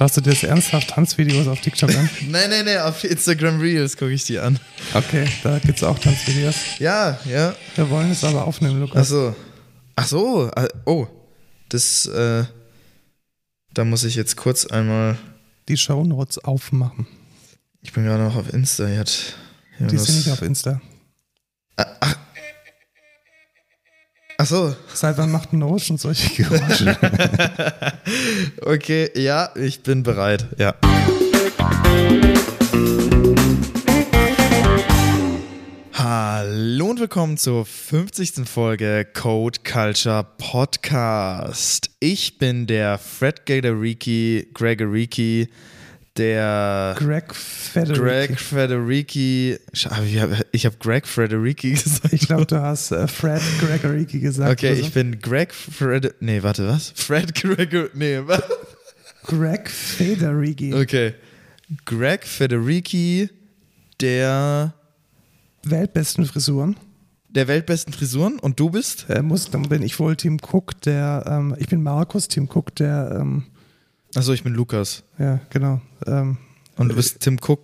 Schaust du dir jetzt ernsthaft Tanzvideos auf TikTok an? nein, nein, nein, auf Instagram Reels gucke ich die an. Okay, da gibt es auch Tanzvideos. Ja, ja. Wir wollen es aber aufnehmen, Ach Lukas. so. Ach so. äh, Oh. Das, äh. Da muss ich jetzt kurz einmal. Die Shownotes aufmachen. Ich bin gerade noch auf Insta. Hat, Die sind nicht auf Insta. Ach so. Seit wann macht ein Ocean solche Geräusche? Okay, ja, ich bin bereit. Ja. Hallo und willkommen zur 50. Folge Code Culture Podcast. Ich bin der Fred Gatoriki, Gregoriki, der Greg Federici. Greg Federici. Ich habe Greg Federici gesagt. Ich glaube, du hast äh, Fred Gregorici gesagt. Okay, oder so. ich bin Greg Fred. Nee, warte, was? Fred Gregor. Nee, was? Greg Federici. Okay. Greg Federici, der Weltbesten Frisuren. der weltbesten Frisuren und du bist? Äh, muss, dann bin ich wohl Tim Cook, der, ähm, ich bin Markus, Tim Cook, der, ähm, Achso, ich bin Lukas. ja, genau, ähm, Und du bist Tim Cook,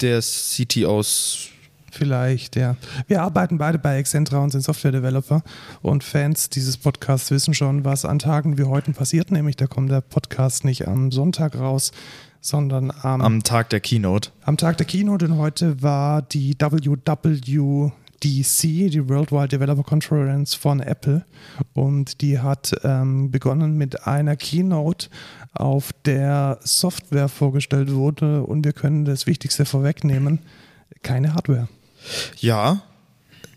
der CT aus. vielleicht, ja. Wir arbeiten beide bei Excentra und sind Software-Developer und Fans dieses Podcasts wissen schon, was an Tagen wie heute passiert, nämlich da kommt der Podcast nicht am Sonntag raus, sondern am, Am Tag der Keynote. am Tag der Keynote und heute war die WWDC, die Worldwide Developer Conference von Apple. Und die hat ähm, begonnen mit einer Keynote, auf der Software vorgestellt wurde. Und wir können das Wichtigste vorwegnehmen: keine Hardware. Ja.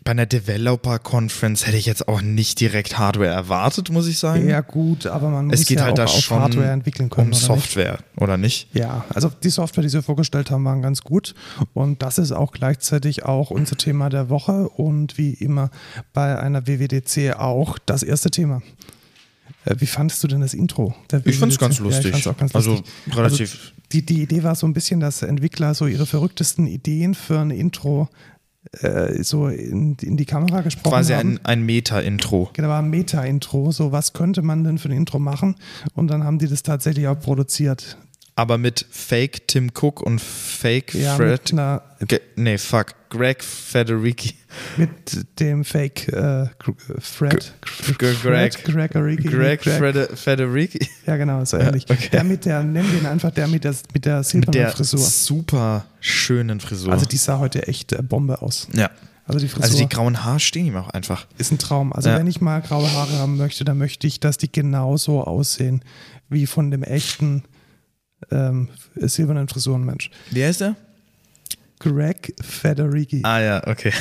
Bei einer Developer Conference hätte ich jetzt auch nicht direkt Hardware erwartet, muss ich sagen. Ja, gut, aber man muss es geht ja halt auch da auf schon Hardware entwickeln können. um oder nicht? Software, oder nicht? Ja, also die Software, die sie vorgestellt haben, waren ganz gut. Und das ist auch gleichzeitig auch unser Thema der Woche und wie immer bei einer WWDC auch das erste Thema. Äh, Wie fandest du denn das Intro? der Ich fand's WWDC? ganz Ja, lustig. ganz also lustig. relativ. Also die, die Idee war so ein bisschen, dass Entwickler so ihre verrücktesten Ideen für ein Intro äh, so in, in die Kamera gesprochen quasi haben. ein, ein Meta-Intro. Genau, war ein Meta-Intro. So, was könnte man denn für ein Intro machen? Und dann haben die das tatsächlich auch produziert. Aber mit Fake Tim Cook und Fake Ja, Fred. mit, Ge nee, fuck. Greg Federici. mit dem Fake äh, Fred. G- Greg. Fred Gregory. Greg Fred Federici. Ja, genau, so ähnlich. okay. Der mit der, nennen wir ihn einfach der mit der, mit der Mit silbernen der Frisur. super schönen Frisur. Also die sah heute echt äh, Bombe aus. ja. Also die Frisur Also die grauen Haare stehen ihm auch einfach. ist ein Traum. Also Ja. wenn ich mal graue Haare haben möchte, dann möchte ich, dass die genauso aussehen wie von dem echten ähm, silbernen Frisurenmensch. Wie heißt er? Greg Federici. Ah ja, okay.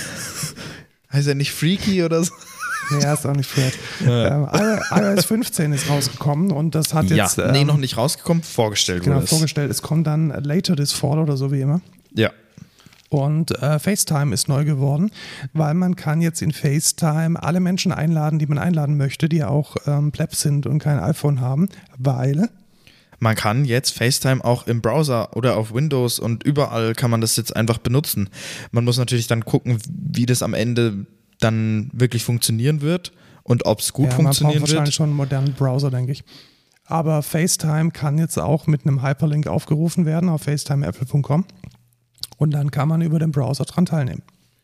heißt er nicht Freaky oder so? Nee, er ist auch nicht Fred. Ähm, iOS 15 ist rausgekommen und das hat jetzt ja, nee, ähm, noch nicht rausgekommen, vorgestellt genau wurde es. vorgestellt. Es kommt dann later this fall oder so wie immer. Ja. Und äh, FaceTime ist neu geworden, weil man kann jetzt in FaceTime alle Menschen einladen, die man einladen möchte, die auch ähm, Plebs sind und kein iPhone haben, weil Man kann jetzt FaceTime auch im Browser oder auf Windows und überall kann man das jetzt einfach benutzen. Man muss natürlich dann gucken, wie das am Ende dann wirklich funktionieren wird und ob es gut ja, man braucht funktionieren wahrscheinlich wird. schon einen modernen Browser, denke ich. Aber FaceTime kann jetzt auch mit einem Hyperlink aufgerufen werden auf facetimeapple.com und dann kann man über den Browser dran teilnehmen.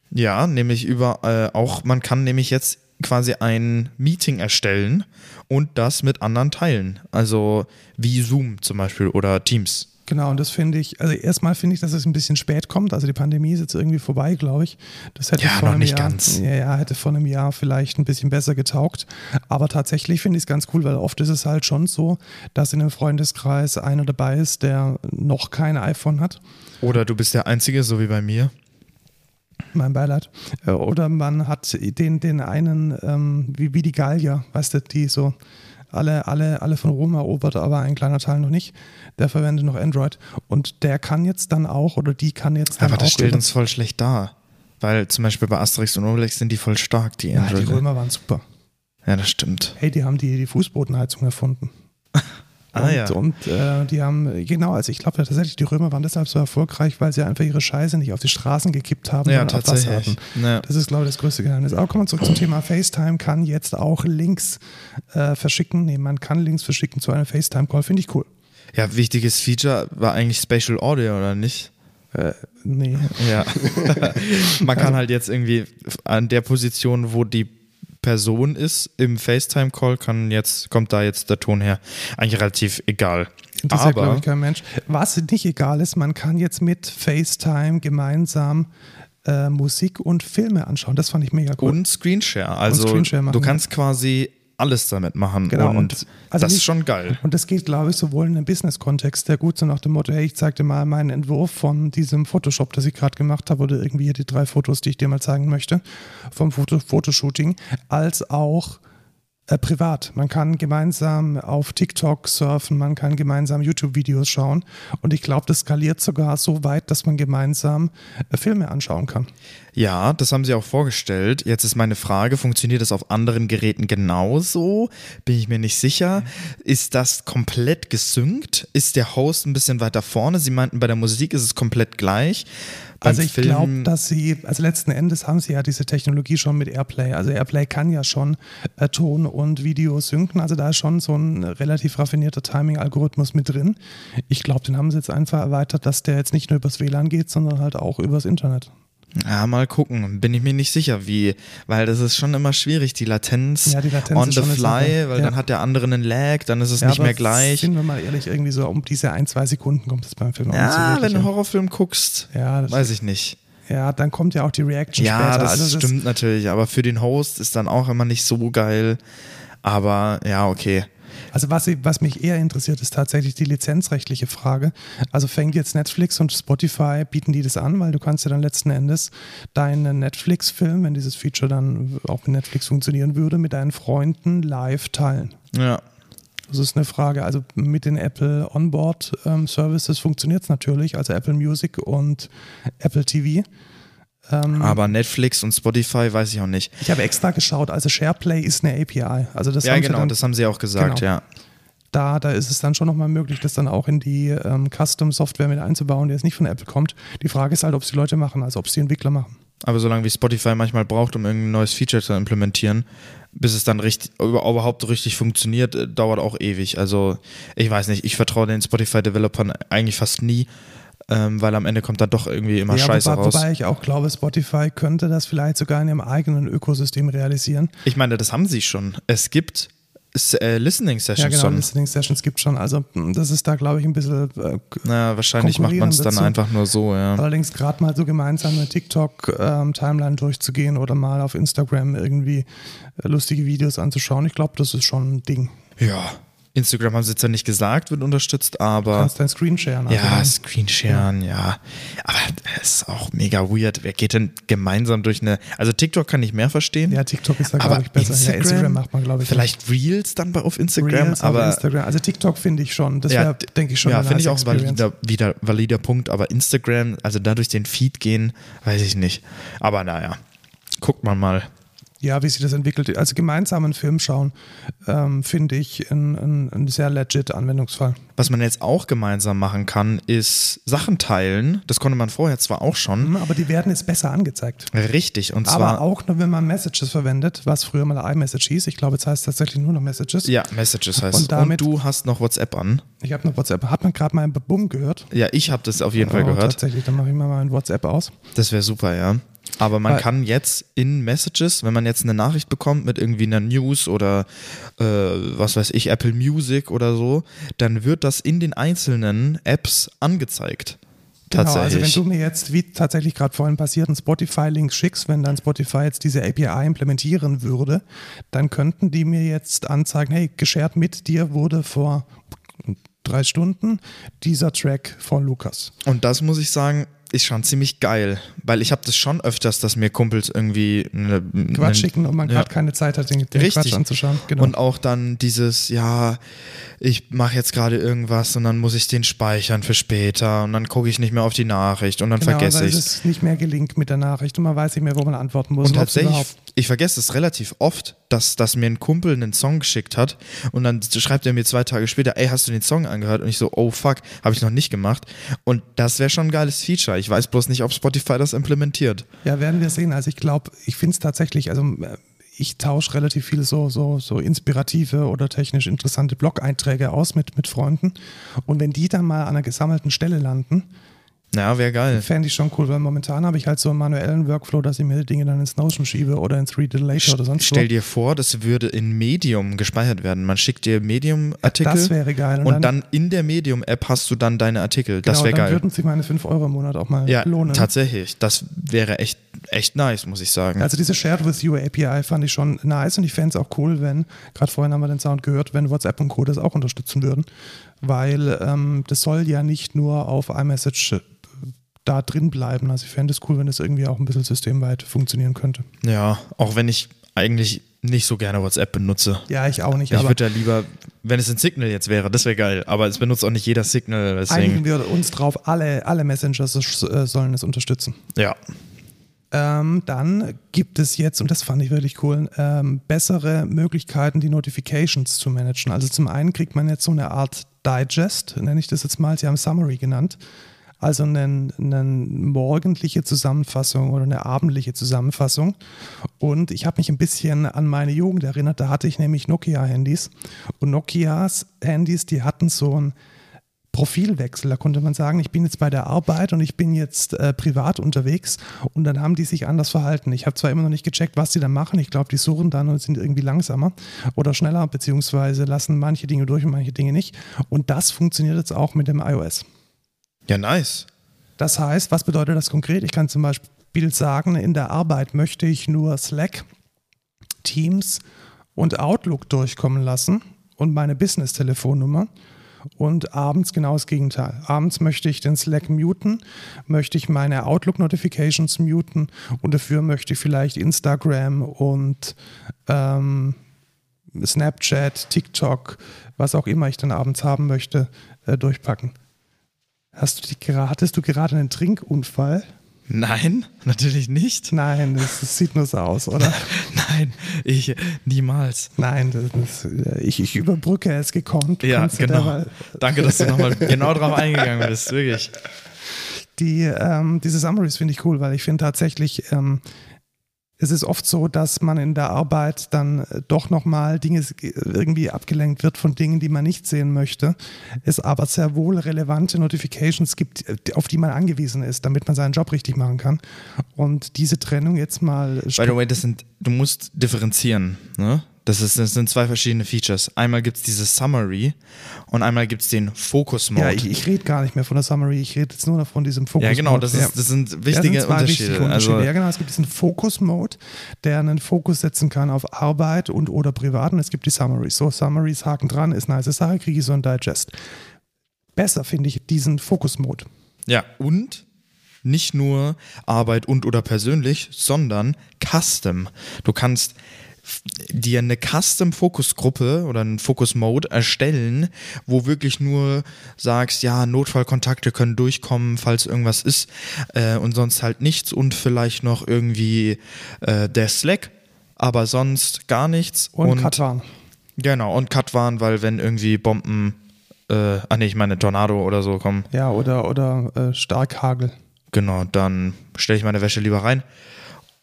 Ja, nämlich über äh, auch, man kann nämlich jetzt quasi ein Meeting erstellen und das mit anderen teilen. Also wie Zoom zum Beispiel oder Teams. Genau, und das finde ich, also erstmal finde ich, dass es ein bisschen spät kommt. Also die Pandemie ist jetzt irgendwie vorbei, glaube ich. Das hätte Ja, vor noch einem nicht Jahr, ganz. Ja, ja, hätte vor einem Jahr vielleicht ein bisschen besser getaugt. Aber tatsächlich finde ich es ganz cool, weil oft ist es halt schon so, dass in einem Freundeskreis einer dabei ist, der noch kein iPhone hat. Oder du bist der Einzige, so wie bei mir. Mein Beileid. Äh, Oder man hat den, den einen, ähm, wie, wie die Gallier, weißt du, die so alle, alle, alle von Rom erobert, aber ein kleiner Teil noch nicht. Der verwendet noch Android. Und der kann jetzt dann auch, oder die kann jetzt dann Aber das auch. stellt über- uns voll schlecht dar. Weil zum Beispiel bei Asterix und Obelix sind die voll stark, die ja, die Android. Römer waren super. Ja, das stimmt. Hey, die haben die, die Fußbodenheizung erfunden. Ah, und, ja. Und äh, die haben, genau, also ich glaube tatsächlich, die Römer waren deshalb so erfolgreich, weil sie einfach ihre Scheiße nicht auf die Straßen gekippt haben, Ja, sondern auf Wasser tatsächlich. hatten. Ja. Das ist, glaube ich, das größte Geheimnis. Aber kommen wir zurück zum Thema FaceTime. Kann jetzt auch Links äh, verschicken. Nee, man kann Links verschicken zu einem FaceTime-Call. Finde ich cool. Ja, wichtiges Feature war eigentlich Spatial Audio, oder nicht? Äh, nee. Ja. Man kann halt jetzt irgendwie an der Position, wo die Person ist im FaceTime-Call, kann jetzt, kommt da jetzt der Ton her. Eigentlich relativ egal. Interessiert, glaube Aber ich, kein Mensch. Was nicht egal ist, man kann jetzt mit FaceTime gemeinsam äh, Musik und Filme anschauen. Das fand ich mega cool. und Screenshare. Also Screenshare machen, du kannst quasi alles damit machen. Genau, Und, und- also das ist schon geil. Und das geht, glaube ich, sowohl in einem Business-Kontext, der gut so nach dem Motto, hey, ich zeig dir mal meinen Entwurf von diesem Photoshop, das ich gerade gemacht habe, oder irgendwie hier die drei Fotos, die ich dir mal zeigen möchte, vom Foto Fotoshooting, als auch äh, privat. Man kann gemeinsam auf TikTok surfen, man kann gemeinsam YouTube-Videos schauen und ich glaube, das skaliert sogar so weit, dass man gemeinsam äh, Filme anschauen kann. Ja, das haben sie auch vorgestellt. Jetzt ist meine Frage, funktioniert das auf anderen Geräten genauso? Bin ich mir nicht sicher. Ist das komplett gesynkt? Ist der Host ein bisschen weiter vorne? Sie meinten, bei der Musik ist es komplett gleich. Beim Also ich glaube, dass sie, also letzten Endes haben sie ja diese Technologie schon mit Airplay. Also Airplay kann ja schon äh, Ton und Video synken. Also da ist schon so ein relativ raffinierter Timing-Algorithmus mit drin. Ich glaube, den haben sie jetzt einfach erweitert, dass der jetzt nicht nur übers WLAN geht, sondern halt auch übers Internet. Ja, mal gucken. Bin ich mir nicht sicher, wie, weil das ist schon immer schwierig, die Latenz, Ja, die Latenz on the fly, weil Ja. dann hat der andere einen Lag, dann ist es Ja, nicht mehr gleich. Sind wir mal ehrlich, irgendwie so um diese ein, zwei Sekunden kommt es beim Film so Ja, wirklich wenn du einen. Horrorfilm guckst, Ja, das- weiß ich nicht. Ja, dann kommt ja auch die Reaction Ja, später. das also stimmt natürlich, aber für den Host ist dann auch immer nicht so geil. Aber ja, okay. Also was, was mich eher interessiert, ist tatsächlich die lizenzrechtliche Frage. Also fängt jetzt Netflix und Spotify, bieten die das an, weil du kannst ja dann letzten Endes deinen Netflix-Film, wenn dieses Feature dann auch mit Netflix funktionieren würde, mit deinen Freunden live teilen. Ja. Das ist eine Frage. Also mit den Apple Onboard ähm, Services funktioniert es natürlich, also Apple Music und Apple TV. Ähm, Aber Netflix und Spotify weiß ich auch nicht. ich habe extra geschaut, also SharePlay ist eine API. Also das ja, haben sie genau, dann das haben sie auch gesagt, Genau. ja. da, da ist es dann schon nochmal möglich, das dann auch in die ähm, Custom-Software mit einzubauen, die jetzt nicht von Apple kommt. Die Frage ist halt, ob es die Leute machen, also ob es die Entwickler machen. Aber solange wie Spotify manchmal braucht, um irgendein neues Feature zu implementieren, bis es dann richtig, über- überhaupt richtig funktioniert, äh, dauert auch ewig. Also ich weiß nicht, ich vertraue den Spotify-Developern eigentlich fast nie, ähm, weil am Ende kommt dann doch irgendwie immer Scheiße wobei, raus. wobei ich auch glaube, Spotify könnte das vielleicht sogar in ihrem eigenen Ökosystem realisieren. Ich meine, das haben sie schon. Es gibt äh, Listening Ja, Sessions genau, schon. Listening Sessions gibt schon. Also mh, das ist da, glaube ich, ein bisschen äh, Na, wahrscheinlich macht man es dann einfach nur so, ja. Allerdings gerade mal so gemeinsam eine TikTok-Timeline durchzugehen oder mal auf Instagram irgendwie äh, lustige Videos anzuschauen, ich glaube, das ist schon ein Ding. Ja. Instagram haben sie jetzt ja nicht gesagt, wird unterstützt, Du aber. kannst dein Screen sharen. Also Ja, dann- Screensharen, ja. Aber es ist auch mega weird. Wer geht denn gemeinsam durch eine. Also TikTok kann ich mehr verstehen. ja, TikTok ist da, glaube ich, besser. Instagram, ja, Instagram macht man, glaube ich. Vielleicht Reels dann bei, auf Instagram, Reels auf aber. Instagram. Also TikTok finde ich schon. Das ja, wäre, denke ich, schon Ja, finde ich auch valider, wieder, valider Punkt, aber Instagram, also da durch den Feed gehen, weiß ich nicht. Aber naja, guckt man mal. Ja, wie sich das entwickelt. Also gemeinsam einen Film schauen, ähm, finde ich ein, ein, ein sehr legit Anwendungsfall. Was man jetzt auch gemeinsam machen kann, ist Sachen teilen. Das konnte man vorher zwar auch schon. Mhm, Aber die werden jetzt besser angezeigt. Richtig, und Aber zwar. auch nur, wenn man Messages verwendet, was früher mal iMessage hieß. Ich glaube, jetzt heißt es tatsächlich nur noch Messages. Ja, Messages heißt Und damit- und du hast noch WhatsApp an. Ich habe noch WhatsApp. Hat man gerade mal ein Bumm gehört? Ja, ich habe das auf jeden Fall Oh, gehört. Tatsächlich, dann mache ich mal mein WhatsApp aus. Das wäre super, ja. Aber man Weil- kann jetzt in Messages, wenn man jetzt eine Nachricht bekommt mit irgendwie einer News oder äh, was weiß ich, Apple Music oder so, dann wird das in den einzelnen Apps angezeigt. Genau, also Tatsächlich. wenn du mir jetzt, wie tatsächlich gerade vorhin passiert, einen Spotify-Link schickst, wenn dann Spotify jetzt diese API implementieren würde, dann könnten die mir jetzt anzeigen, hey, geshared mit dir wurde vor drei Stunden dieser Track von Lukas. Und das muss ich sagen, ist schon ziemlich geil, weil ich habe das schon öfters, dass mir Kumpels irgendwie eine, Quatsch einen- schicken und man ja. gerade keine Zeit hat, den, den Richtig. Quatsch anzuschauen. Genau. Und auch dann dieses, ja, ich mache jetzt gerade irgendwas und dann muss ich den speichern für später und dann gucke ich nicht mehr auf die Nachricht und dann genau, vergesse ich es ist nicht mehr gelinkt mit der Nachricht und man weiß nicht mehr, wo man antworten muss. Und es tatsächlich, ich vergesse es relativ oft, dass, dass mir ein Kumpel einen Song geschickt hat und dann schreibt er mir zwei Tage später, ey, hast du den Song angehört? Und ich so, oh fuck, habe ich noch nicht gemacht. Und das wäre schon ein geiles Feature. Ich weiß bloß nicht, ob Spotify das implementiert. Ja, werden wir sehen. Also ich glaube, ich finde es tatsächlich, also äh, ich tausche relativ viele so, so, so inspirative oder technisch interessante Blog-Einträge aus mit, mit Freunden. Und wenn die dann mal an einer gesammelten Stelle landen, Ja, wäre geil. fände ich schon cool, weil momentan habe ich halt so einen manuellen Workflow, dass ich mir die Dinge dann ins Notion schiebe oder ins Read Later oder sonst Stell wo. dir vor, das würde in Medium gespeichert werden. Man schickt dir Medium-Artikel. Das wäre geil. Und, dann, in der Medium-App hast du dann deine Artikel. das genau, wäre dann geil. würden sich meine 5 Euro im Monat auch mal Ja, lohnen. tatsächlich. Das wäre echt, echt nice, muss ich sagen. Also diese Shared with You API fand ich schon nice und ich fände es auch cool, wenn, gerade vorhin haben wir den Sound gehört, wenn WhatsApp und Co. das auch unterstützen würden, weil ähm, das soll ja nicht nur auf iMessage da drin bleiben. Also ich fände es cool, wenn das irgendwie auch ein bisschen systemweit funktionieren könnte. ja, auch wenn ich eigentlich nicht so gerne WhatsApp benutze. Ja, ich auch nicht, Ich würde ja lieber, wenn es ein Signal jetzt wäre, das wäre geil. Aber es benutzt auch nicht jeder Signal. einigen Deswegen, wir uns drauf, alle, alle Messenger äh, sollen es unterstützen. ja. Ähm, dann gibt es jetzt, und das fand ich wirklich cool, ähm, bessere Möglichkeiten, die Notifications zu managen. Also zum einen kriegt man jetzt so eine Art Digest, nenne ich das jetzt mal, sie haben Summary genannt. Also eine, eine morgendliche Zusammenfassung oder eine abendliche Zusammenfassung. Und ich habe mich ein bisschen an meine Jugend erinnert. Da hatte ich nämlich Nokia-Handys. Und Nokias Handys, die hatten so ein Profilwechsel. Da konnte man sagen, ich bin jetzt bei der Arbeit und ich bin jetzt äh, privat unterwegs und dann haben die sich anders verhalten. Ich habe zwar immer noch nicht gecheckt, was die da machen. Ich glaube, die suchen dann und sind irgendwie langsamer oder schneller, beziehungsweise lassen manche Dinge durch und manche Dinge nicht. Und das funktioniert jetzt auch mit dem iOS. Ja, nice. Das heißt, was bedeutet das konkret? Ich kann zum Beispiel sagen, in der Arbeit möchte ich nur Slack, Teams und Outlook durchkommen lassen und meine Business-Telefonnummer. Und abends genau das Gegenteil. Abends möchte ich den Slack muten, möchte ich meine Outlook-Notifications muten und dafür möchte ich vielleicht Instagram und ähm, Snapchat, TikTok, was auch immer ich dann abends haben möchte, äh, durchpacken. Hast du die, hattest du gerade einen Trinkunfall? Nein, natürlich nicht. Nein, das, das sieht nur so aus, oder? Nein, ich niemals. Nein, das, das, ich, ich überbrücke es gekonnt. Ja, genau. derweil- Danke, dass du nochmal genau drauf eingegangen bist, wirklich. Die, ähm, diese Summaries finde ich cool, weil ich finde tatsächlich, ähm, es ist oft so, dass man in der Arbeit dann äh, doch nochmal Dinge s- irgendwie abgelenkt wird von Dingen, die man nicht sehen möchte. Es aber sehr wohl relevante Notifications gibt, äh, auf die man angewiesen ist, damit man seinen Job richtig machen kann. Und diese Trennung jetzt mal By the way, das sind, du musst differenzieren, ne? Das, ist, das sind zwei verschiedene Features. Einmal gibt es dieses Summary und einmal gibt es den Focus Mode. Ja, ich, ich rede gar nicht mehr von der Summary, ich rede jetzt nur noch von diesem Fokus. Ja, genau, das, Ja. ist, das sind Ja, wichtige das sind Unterschiede. wichtige Unterschiede. Also, ja, genau. Es gibt diesen Focus-Mode, der einen Fokus setzen kann auf Arbeit und oder privat. Und es gibt die Summaries. So, Summaries, Haken dran, ist eine nice Sache, kriege ich so ein Digest. Besser finde ich diesen Focus-Mode. ja, und nicht nur Arbeit und oder persönlich, sondern Custom. Du kannst dir eine Custom-Fokusgruppe oder einen Focus-Mode erstellen, wo wirklich nur sagst, ja, Notfallkontakte können durchkommen, falls irgendwas ist äh, und sonst halt nichts und vielleicht noch irgendwie äh, der Slack, aber sonst gar nichts. Und, Katwan. Genau, und Cut waren, weil wenn irgendwie Bomben, äh, ah nee, ich meine Tornado oder so kommen, Ja, oder, oder äh, Starkhagel. genau, dann stelle ich meine Wäsche lieber rein.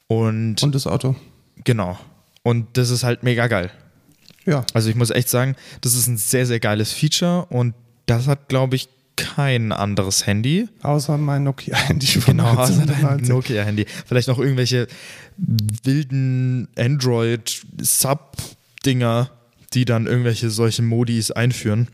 Und, Und das Auto. genau. Und das ist halt mega geil. Ja, Also ich muss echt sagen, das ist ein sehr, sehr geiles Feature und das hat, glaube ich, kein anderes Handy. außer mein Nokia-Handy Genau, außer dein 1990. Nokia-Handy. Vielleicht noch irgendwelche wilden Android-Sub-Dinger, die dann irgendwelche solche Modis einführen.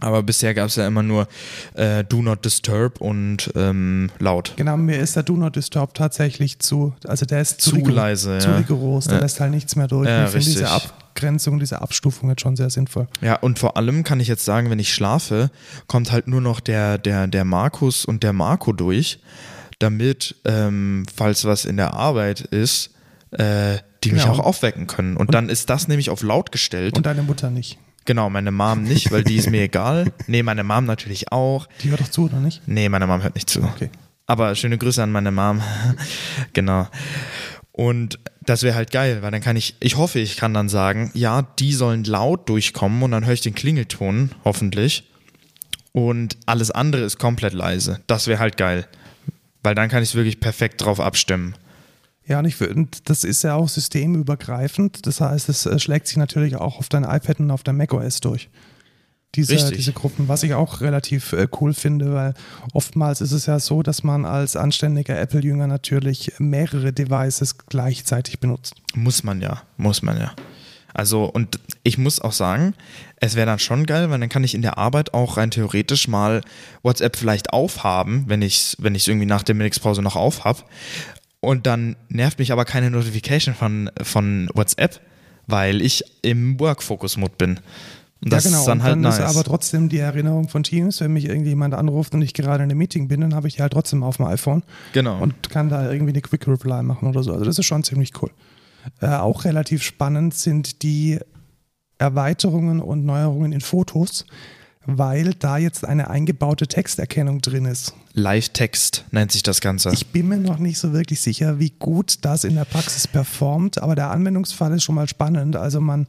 Aber bisher gab es ja immer nur äh, Do Not Disturb und ähm, laut. Genau, mir ist der Do Not Disturb tatsächlich zu, also der ist zu, Zu leise, zu ja. rigoros, der Ja. lässt halt nichts mehr durch. Ja, ich finde diese. Abgrenzung, diese Abstufung jetzt schon sehr sinnvoll. Ja, und vor allem kann ich jetzt sagen, wenn ich schlafe, kommt halt nur noch der, der, der Markus und der Marco durch, damit, ähm, falls was in der Arbeit ist, äh, die mich Ja, auch und- aufwecken können. Und, dann ist das nämlich auf laut gestellt. Und deine Mutter nicht. Genau, meine Mom nicht, weil die ist mir egal. Nee, meine Mom natürlich auch. Die hört doch zu, oder nicht? Nee, meine Mom hört nicht zu. Okay. Aber schöne Grüße an meine Mom. genau. Und das wäre halt geil, weil dann kann ich, ich hoffe, ich kann dann sagen, ja, die sollen laut durchkommen und dann höre ich den Klingelton, hoffentlich. Und alles andere ist komplett leise. Das wäre halt geil. Weil dann kann ich es wirklich perfekt drauf abstimmen. Ja, und ich finde, das ist ja auch systemübergreifend. Das heißt, es äh, schlägt sich natürlich auch auf dein iPad und auf dein macOS durch. Diese, Richtig. diese Gruppen, was ich auch relativ äh, cool finde, weil oftmals ist es ja so, dass man als anständiger Apple-Jünger natürlich mehrere Devices gleichzeitig benutzt. Muss man ja, muss man ja. Also, und ich muss auch sagen, es wäre dann schon geil, weil dann kann ich in der Arbeit auch rein theoretisch mal WhatsApp vielleicht aufhaben, wenn ich es wenn ich's irgendwie nach der Mittagspause noch aufhab. Und dann nervt mich aber keine Notification von, von WhatsApp, weil ich im Work-Focus-Mode bin. Und das ja, genau. ist dann und halt dann nice. ist aber trotzdem die Erinnerung von Teams, wenn mich irgendjemand anruft und ich gerade in einem Meeting bin, dann habe ich die halt trotzdem auf dem iPhone genau. und kann da irgendwie eine Quick Reply machen oder so. Also das ist schon ziemlich cool. Äh, auch relativ spannend sind die Erweiterungen und Neuerungen in Fotos, weil da jetzt eine eingebaute Texterkennung drin ist. Live-Text nennt sich das Ganze. Ich bin mir noch nicht so wirklich sicher, wie gut das in der Praxis performt, aber der Anwendungsfall ist schon mal spannend. Also man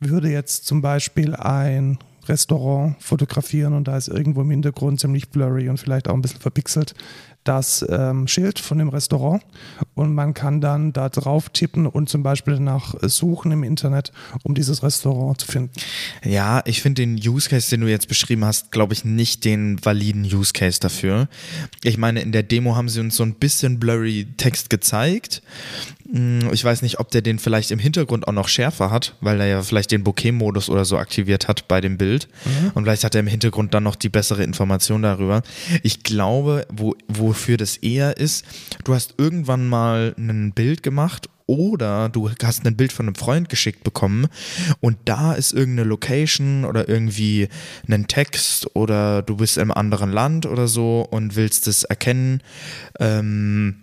würde jetzt zum Beispiel ein Restaurant fotografieren und da ist irgendwo im Hintergrund ziemlich blurry und vielleicht auch ein bisschen verpixelt das ähm, Schild von dem Restaurant und man kann dann da drauf tippen und zum Beispiel danach suchen im Internet, um dieses Restaurant zu finden. Ja, ich finde den Use Case, den du jetzt beschrieben hast, glaube ich, nicht den validen Use Case dafür. Ich meine, in der Demo haben sie uns so ein bisschen blurry Text gezeigt. Hm, Ich weiß nicht, ob der den vielleicht im Hintergrund auch noch schärfer hat, weil er ja vielleicht den Bokeh-Modus oder so aktiviert hat bei dem Bild. Und vielleicht hat er im Hintergrund dann noch die bessere Information darüber. Ich glaube, wo, wofür das eher ist, du hast irgendwann mal ein Bild gemacht oder du hast ein Bild von einem Freund geschickt bekommen und da ist irgendeine Location oder irgendwie ein Text oder du bist im anderen Land oder so und willst es erkennen. Ähm,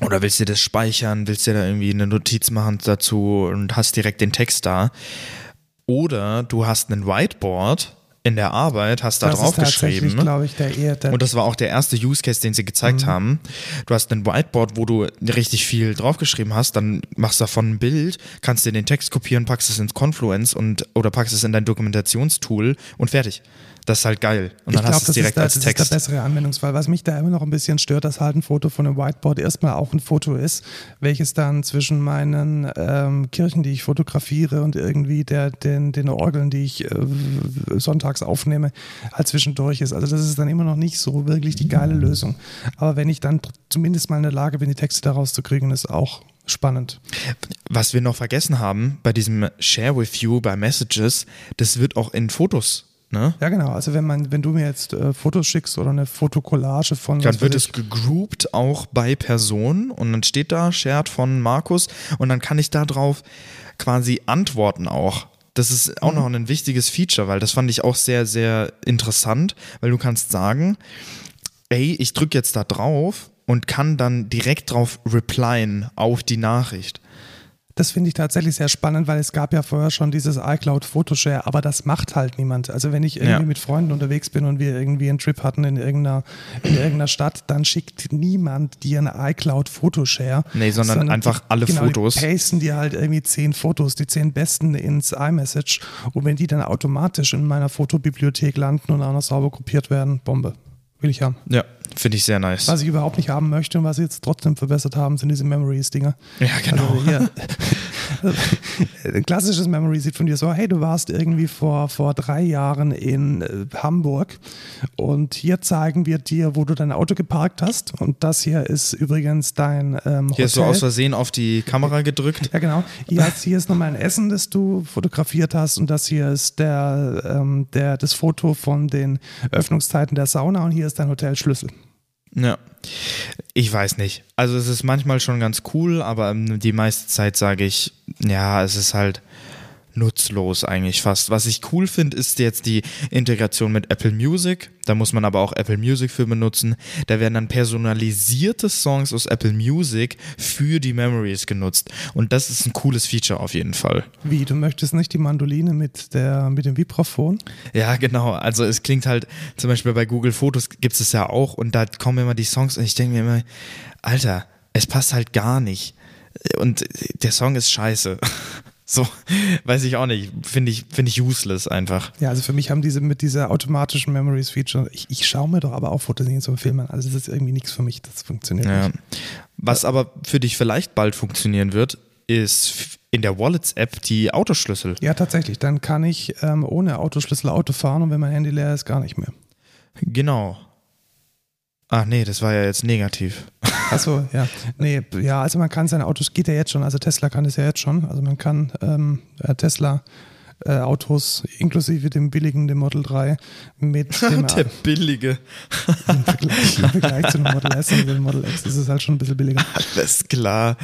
oder willst dir das speichern, willst dir da irgendwie eine Notiz machen dazu und hast direkt den Text da. Oder du hast ein Whiteboard in der Arbeit, hast da das drauf ist tatsächlich, geschrieben. glaube ich, der eher Und das war auch der erste Use Case, den sie gezeigt haben. Du hast ein Whiteboard, wo du richtig viel draufgeschrieben hast, dann machst du davon ein Bild, kannst dir den Text kopieren, packst es ins Confluence und oder packst es in dein Dokumentationstool und fertig. Das ist halt geil. Und dann ich hast du das, es direkt ist der, als das Text. ist der bessere Anwendungsfall. Was mich da immer noch ein bisschen stört, dass halt ein Foto von einem Whiteboard erstmal auch ein Foto ist, welches dann zwischen meinen ähm, Kirchen, die ich fotografiere und irgendwie der, den, den Orgeln, die ich äh, sonntags aufnehme, halt zwischendurch ist. Also das ist dann immer noch nicht so wirklich die geile Lösung. Aber wenn ich dann zumindest mal in der Lage bin, die Texte daraus zu kriegen, ist auch spannend. Was wir noch vergessen haben bei diesem Share with You bei Messages, das wird auch in Fotos, ne? Ja, genau. Also wenn man, wenn du mir jetzt äh, Fotos schickst oder eine Fotokollage von Dann wird es gegroupt auch bei Personen und dann steht da Shared von Markus und dann kann ich da drauf quasi antworten auch. Das ist auch noch ein wichtiges Feature, weil das fand ich auch sehr, sehr interessant, weil du kannst sagen, ey, ich drücke jetzt da drauf und kann dann direkt drauf replyen auf die Nachricht. Das finde ich tatsächlich sehr spannend, weil es gab ja vorher schon dieses iCloud Photoshare, aber das macht halt niemand. Also wenn ich irgendwie Ja. mit Freunden unterwegs bin und wir irgendwie einen Trip hatten in irgendeiner, in irgendeiner Stadt, dann schickt niemand dir eine iCloud Photoshare. Nee, sondern einfach alle genau, Fotos. Die pasten dir halt irgendwie zehn Fotos, die zehn besten ins iMessage und wenn die dann automatisch in meiner Fotobibliothek landen und auch noch sauber gruppiert werden, Bombe. Will ich haben. Ja, finde ich sehr nice. Was ich überhaupt nicht haben möchte und was sie jetzt trotzdem verbessert haben, sind diese Memories-Dinger. Ja, genau. Also hier, ein klassisches Memory sieht von dir so, hey, du warst irgendwie vor, vor drei Jahren in äh, Hamburg und hier zeigen wir dir, wo du dein Auto geparkt hast und das hier ist übrigens dein ähm, Hier ist so Hotel. aus Versehen auf die Kamera gedrückt. Ja, genau. Hier, ist- hier ist nochmal ein Essen, das du fotografiert hast und das hier ist der, ähm, der, das Foto von den Öffnungszeiten der Sauna und hier ist dein Hotelschlüssel. Ja. Ich weiß nicht. Also es ist manchmal schon ganz cool, aber die meiste Zeit sage ich, ja, es ist halt nutzlos eigentlich fast. Was ich cool finde, ist jetzt die Integration mit Apple Music. Da muss man aber auch Apple Music für benutzen. Da werden dann personalisierte Songs aus Apple Music für die Memories genutzt. Und das ist ein cooles Feature auf jeden Fall. Wie, du möchtest nicht die Mandoline mit, der, mit dem Vibraphon? Ja, genau. Also es klingt halt, zum Beispiel bei Google Fotos gibt es ja auch und da kommen immer die Songs und ich denke mir immer, Alter, es passt halt gar nicht. Und der Song ist scheiße. So, weiß ich auch nicht. Finde ich, finde ich useless einfach. Ja, also für mich haben diese mit dieser automatischen Memories Feature, ich, ich schaue mir doch aber auch Fotos in so Filmen an. Also das ist irgendwie nichts für mich, das funktioniert Ja. nicht. Was aber für dich vielleicht bald funktionieren wird, ist in der Wallets-App die Autoschlüssel. Ja, tatsächlich. Dann kann ich ähm, ohne Autoschlüssel Auto fahren und wenn mein Handy leer ist, gar nicht mehr. Genau. Ach nee, das war ja jetzt negativ. Achso, ja. Nee, ja, also man kann seine Autos, geht ja jetzt schon, also Tesla kann das ja jetzt schon. Also man kann ähm, Tesla äh, Autos inklusive dem billigen, dem Model 3 mit dem Der billige. im Vergleich, im Vergleich zu dem Model S und dem Model X ist es halt schon ein bisschen billiger. Alles klar.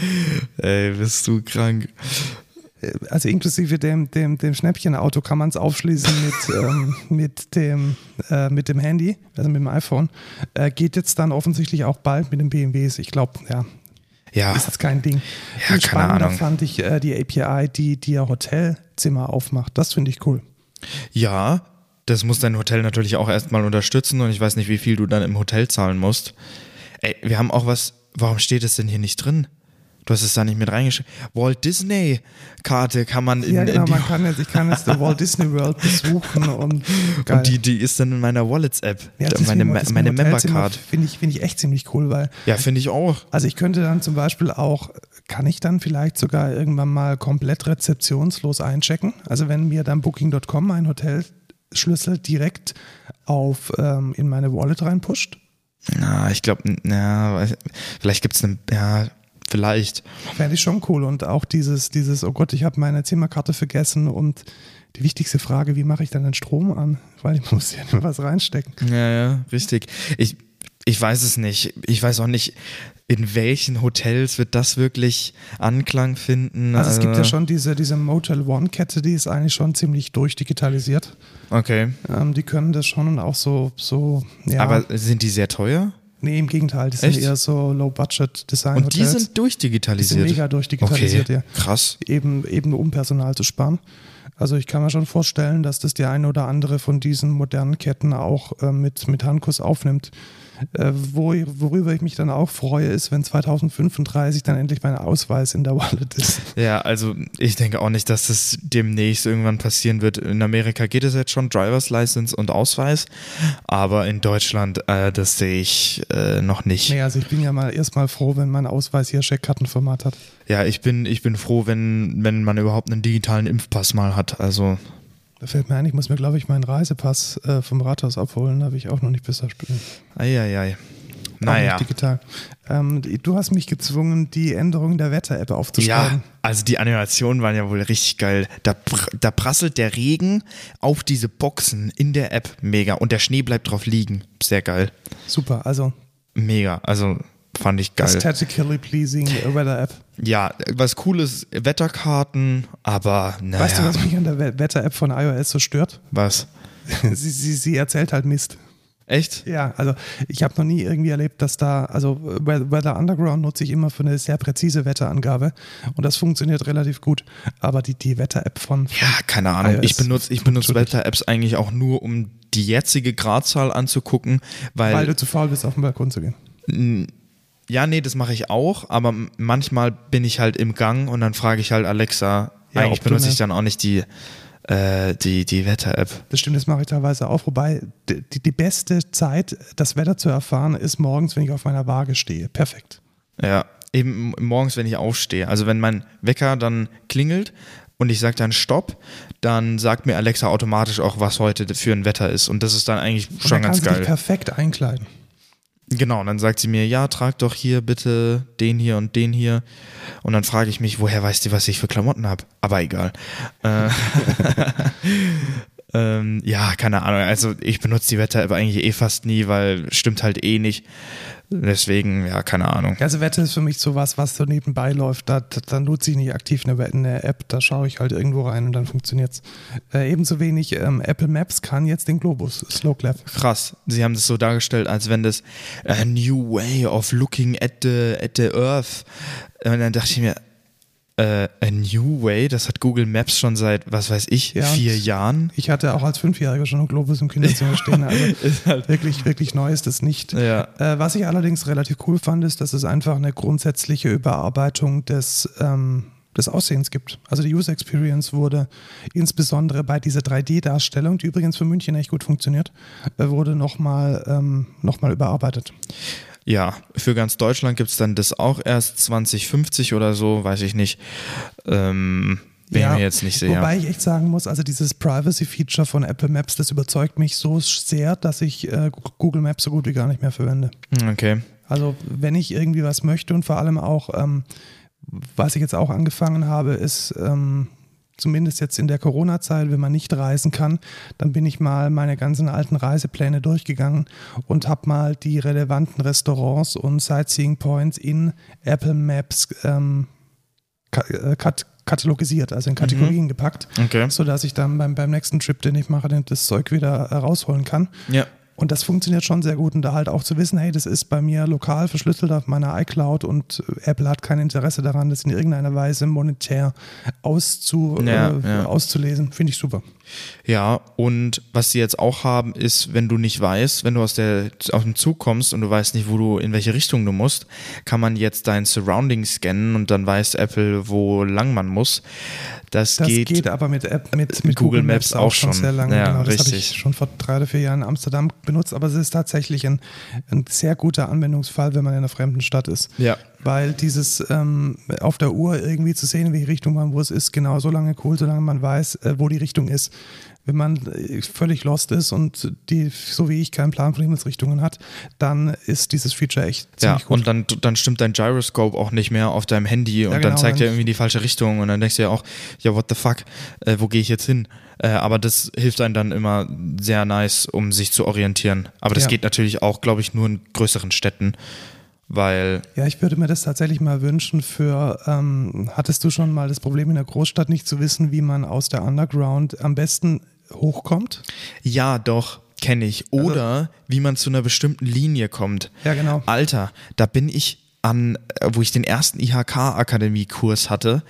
Ey, bist du krank. Also inklusive dem, dem, dem Schnäppchenauto kann man es aufschließen mit, ähm, mit, dem, äh, mit dem Handy, also mit dem iPhone. Äh, geht jetzt dann offensichtlich auch bald mit den BMWs. Ich glaube, ja, Ja, ist jetzt kein Ding. Ja, Viel keine spannender Ahnung. fand ich äh, die API, die ja Hotelzimmer aufmacht. Das finde ich cool. ja, das muss dein Hotel natürlich auch erstmal unterstützen und ich weiß nicht, wie viel du dann im Hotel zahlen musst. Ey, wir haben auch was, warum steht es denn hier nicht drin? Du hast es da nicht mit reingeschrieben. Walt Disney Karte kann man in, ja, genau, in die, man kann jetzt, ich kann jetzt die Walt Disney World besuchen und geil. und die, die ist dann in meiner Wallets-App. ja, das ist meine meine Hotelzimmer Member-Card. Finde ich, finde ich echt ziemlich cool, weil Ja, finde ich auch. Also ich könnte dann zum Beispiel auch, kann ich dann vielleicht sogar irgendwann mal komplett rezeptionslos einchecken? Also wenn mir dann Booking.com einen Hotelschlüssel direkt auf ähm, in meine Wallet reinpusht, Na, ich glaube, ja, weiß- vielleicht gibt es eine, ja, vielleicht. fände ich schon cool. Und auch dieses, dieses, oh Gott, ich habe meine Zimmerkarte vergessen und die wichtigste Frage, wie mache ich dann den Strom an? Weil ich muss ja nur was reinstecken. Ja, ja, richtig. Ich, ich weiß es nicht. Ich weiß auch nicht, in welchen Hotels wird das wirklich Anklang finden. Also es gibt ja Äh, schon diese, diese Motel One-Kette, die ist eigentlich schon ziemlich durchdigitalisiert. Okay. Ähm, die können das schon und auch so, so ja. Aber sind die sehr teuer? Nee, im Gegenteil, die Echt? sind eher so Low-Budget-Design. Und die sind durchdigitalisiert. Die sind mega durchdigitalisiert, okay. ja. Krass. Eben, eben um Personal zu sparen. Also ich kann mir schon vorstellen, dass das die eine oder andere von diesen modernen Ketten auch äh, mit, mit Handkuss aufnimmt. Äh, wo, worüber ich mich dann auch freue, ist, wenn 2035 dann endlich mein Ausweis in der Wallet ist. Ja, also ich denke auch nicht, dass das demnächst irgendwann passieren wird. In Amerika geht es jetzt schon, Driver's License und Ausweis, aber in Deutschland, äh, das sehe ich äh, noch nicht. Nee, also ich bin ja mal erstmal froh, wenn mein Ausweis hier Scheckkartenformat hat. Ja, ich bin, ich bin froh, wenn, wenn man überhaupt einen digitalen Impfpass mal hat. Also, Da fällt mir ein, ich muss mir, glaube ich, meinen Reisepass äh, vom Rathaus abholen. Habe ich auch noch nicht besser spielen. eieiei. Naja. digital. Ähm, du hast mich gezwungen, die Änderung der Wetter-App Ja, aufzuschreiben. also die Animationen waren ja wohl richtig geil. Da, da prasselt der Regen auf diese Boxen in der App. Mega. Und der Schnee bleibt drauf liegen. Sehr geil. Super, also Mega. Also fand ich geil. aesthetically pleasing Weather-App. Ja, was cooles, Wetterkarten, aber naja. Weißt du, was mich an der We- Wetter-App von iOS so stört? was? sie, sie, sie erzählt halt Mist. Echt? Ja, also ich habe noch nie irgendwie erlebt, dass da, also We- Weather Underground nutze ich immer für eine sehr präzise Wetterangabe und das funktioniert relativ gut. Aber die, die Wetter-App von, von Ja, keine Ahnung. iOS Ich benutze ich benutze. Wetter-Apps eigentlich auch nur, um die jetzige Gradzahl anzugucken, weil, weil du zu faul bist, auf den Balkon zu gehen. Ja, nee, das mache ich auch, aber manchmal bin ich halt im Gang und dann frage ich halt Alexa, Ja, eigentlich benutze ich dann auch nicht die, äh, die, die Wetter-App. Das stimmt, das mache ich teilweise auch. Wobei die, die beste Zeit, das Wetter zu erfahren, ist morgens, wenn ich auf meiner Waage stehe. Perfekt. Ja, eben morgens, wenn ich aufstehe. Also wenn mein Wecker dann klingelt und ich sage dann Stopp, dann sagt mir Alexa automatisch auch, was heute für ein Wetter ist. Und das ist dann eigentlich Und schon ganz geil. perfekt einkleiden. Genau, und dann sagt sie mir, ja, trag doch hier bitte den hier und den hier. Und dann frage ich mich, woher weiß die, was ich für Klamotten habe? Aber egal. Äh, ähm, ja, keine Ahnung. Also ich benutze die Wetter-App eigentlich eh fast nie, weil stimmt halt eh nicht. Deswegen, ja, keine Ahnung. Also Wetter ist für mich sowas, was so nebenbei läuft. Da, da, nutze ich nicht aktiv eine, eine App, da schaue ich halt irgendwo rein und dann funktioniert's. Äh, ebenso wenig ähm, Apple Maps kann jetzt den Globus, Slow Clap. Krass. Sie haben das so dargestellt, als wenn das a new way of looking at the, at the earth. Und dann dachte ich mir, äh, a new way, das hat Google Maps schon seit, was weiß ich, Ja. vier Jahren. Ich hatte auch als Fünfjähriger schon einen Globus im Kinderzimmer stehen. Also wirklich, wirklich neu ist das nicht. Ja. Äh, was ich allerdings relativ cool fand, ist, dass es einfach eine grundsätzliche Überarbeitung des, ähm, des Aussehens gibt. Also die User Experience wurde insbesondere bei dieser 3D-Darstellung, die übrigens für München echt gut funktioniert, äh, wurde nochmal ähm, noch mal überarbeitet. Ja, für ganz Deutschland gibt es dann das auch erst 2050 oder so, weiß ich nicht. Ähm, bin ja, mir jetzt nicht sicher. Wobei ich echt sagen muss, also dieses Privacy-Feature von Apple Maps, das überzeugt mich so sehr, dass ich äh, Google Maps so gut wie gar nicht mehr verwende. Okay. Also wenn ich irgendwie was möchte und vor allem auch, ähm, was ich jetzt auch angefangen habe, ist ähm, zumindest jetzt in der Corona-Zeit, wenn man nicht reisen kann, dann bin ich mal meine ganzen alten Reisepläne durchgegangen und habe mal die relevanten Restaurants und Sightseeing Points in Apple Maps ähm, äh, kat katalogisiert, also in Kategorien mhm. gepackt, okay. sodass ich dann beim, beim nächsten Trip, den ich mache, das Zeug wieder äh, rausholen kann. Ja. Und das funktioniert schon sehr gut. Und da halt auch zu wissen, hey, das ist bei mir lokal verschlüsselt auf meiner iCloud und Apple hat kein Interesse daran, das in irgendeiner Weise monetär auszu, ja, äh, ja. auszulesen, finde ich super. Ja, und was sie jetzt auch haben, ist, wenn du nicht weißt, wenn du aus, der, aus dem Zug kommst und du weißt nicht, wo du, in welche Richtung du musst, kann man jetzt dein Surrounding scannen und dann weiß Apple, wo lang man muss. Das, das geht, geht aber mit, App, mit, mit Google, Google Maps, Maps auch schon sehr lange. Ja, genau, das habe ich schon vor drei oder vier Jahren in Amsterdam benutzt, aber es ist tatsächlich ein, ein sehr guter Anwendungsfall, wenn man in einer fremden Stadt ist. Ja. Weil dieses ähm, auf der Uhr irgendwie zu sehen, in welche Richtung man wo es ist, genau so lange cool, solange man weiß, äh, wo die Richtung ist wenn man äh, völlig lost ist und die, so wie ich, keinen Plan von Himmelsrichtungen hat, dann ist dieses Feature echt ziemlich ja, gut. Und dann, dann stimmt dein Gyroscope auch nicht mehr auf deinem Handy und ja, genau, dann zeigt er irgendwie die falsche Richtung und dann denkst du ja auch, ja, what the fuck, äh, wo gehe ich jetzt hin? Äh, aber das hilft einem dann immer sehr nice, um sich zu orientieren. Aber das ja. geht natürlich auch, glaube ich, nur in größeren Städten weil. Ja, ich würde mir das tatsächlich mal wünschen für, ähm, hattest du schon mal das Problem in der Großstadt nicht zu wissen, wie man aus der Underground am besten hochkommt? Ja, doch kenne ich. Also Oder also, wie man zu einer bestimmten Linie kommt. Ja, genau. Alter, da bin ich an, äh, wo ich den ersten IHK-Akademie-Kurs hatte.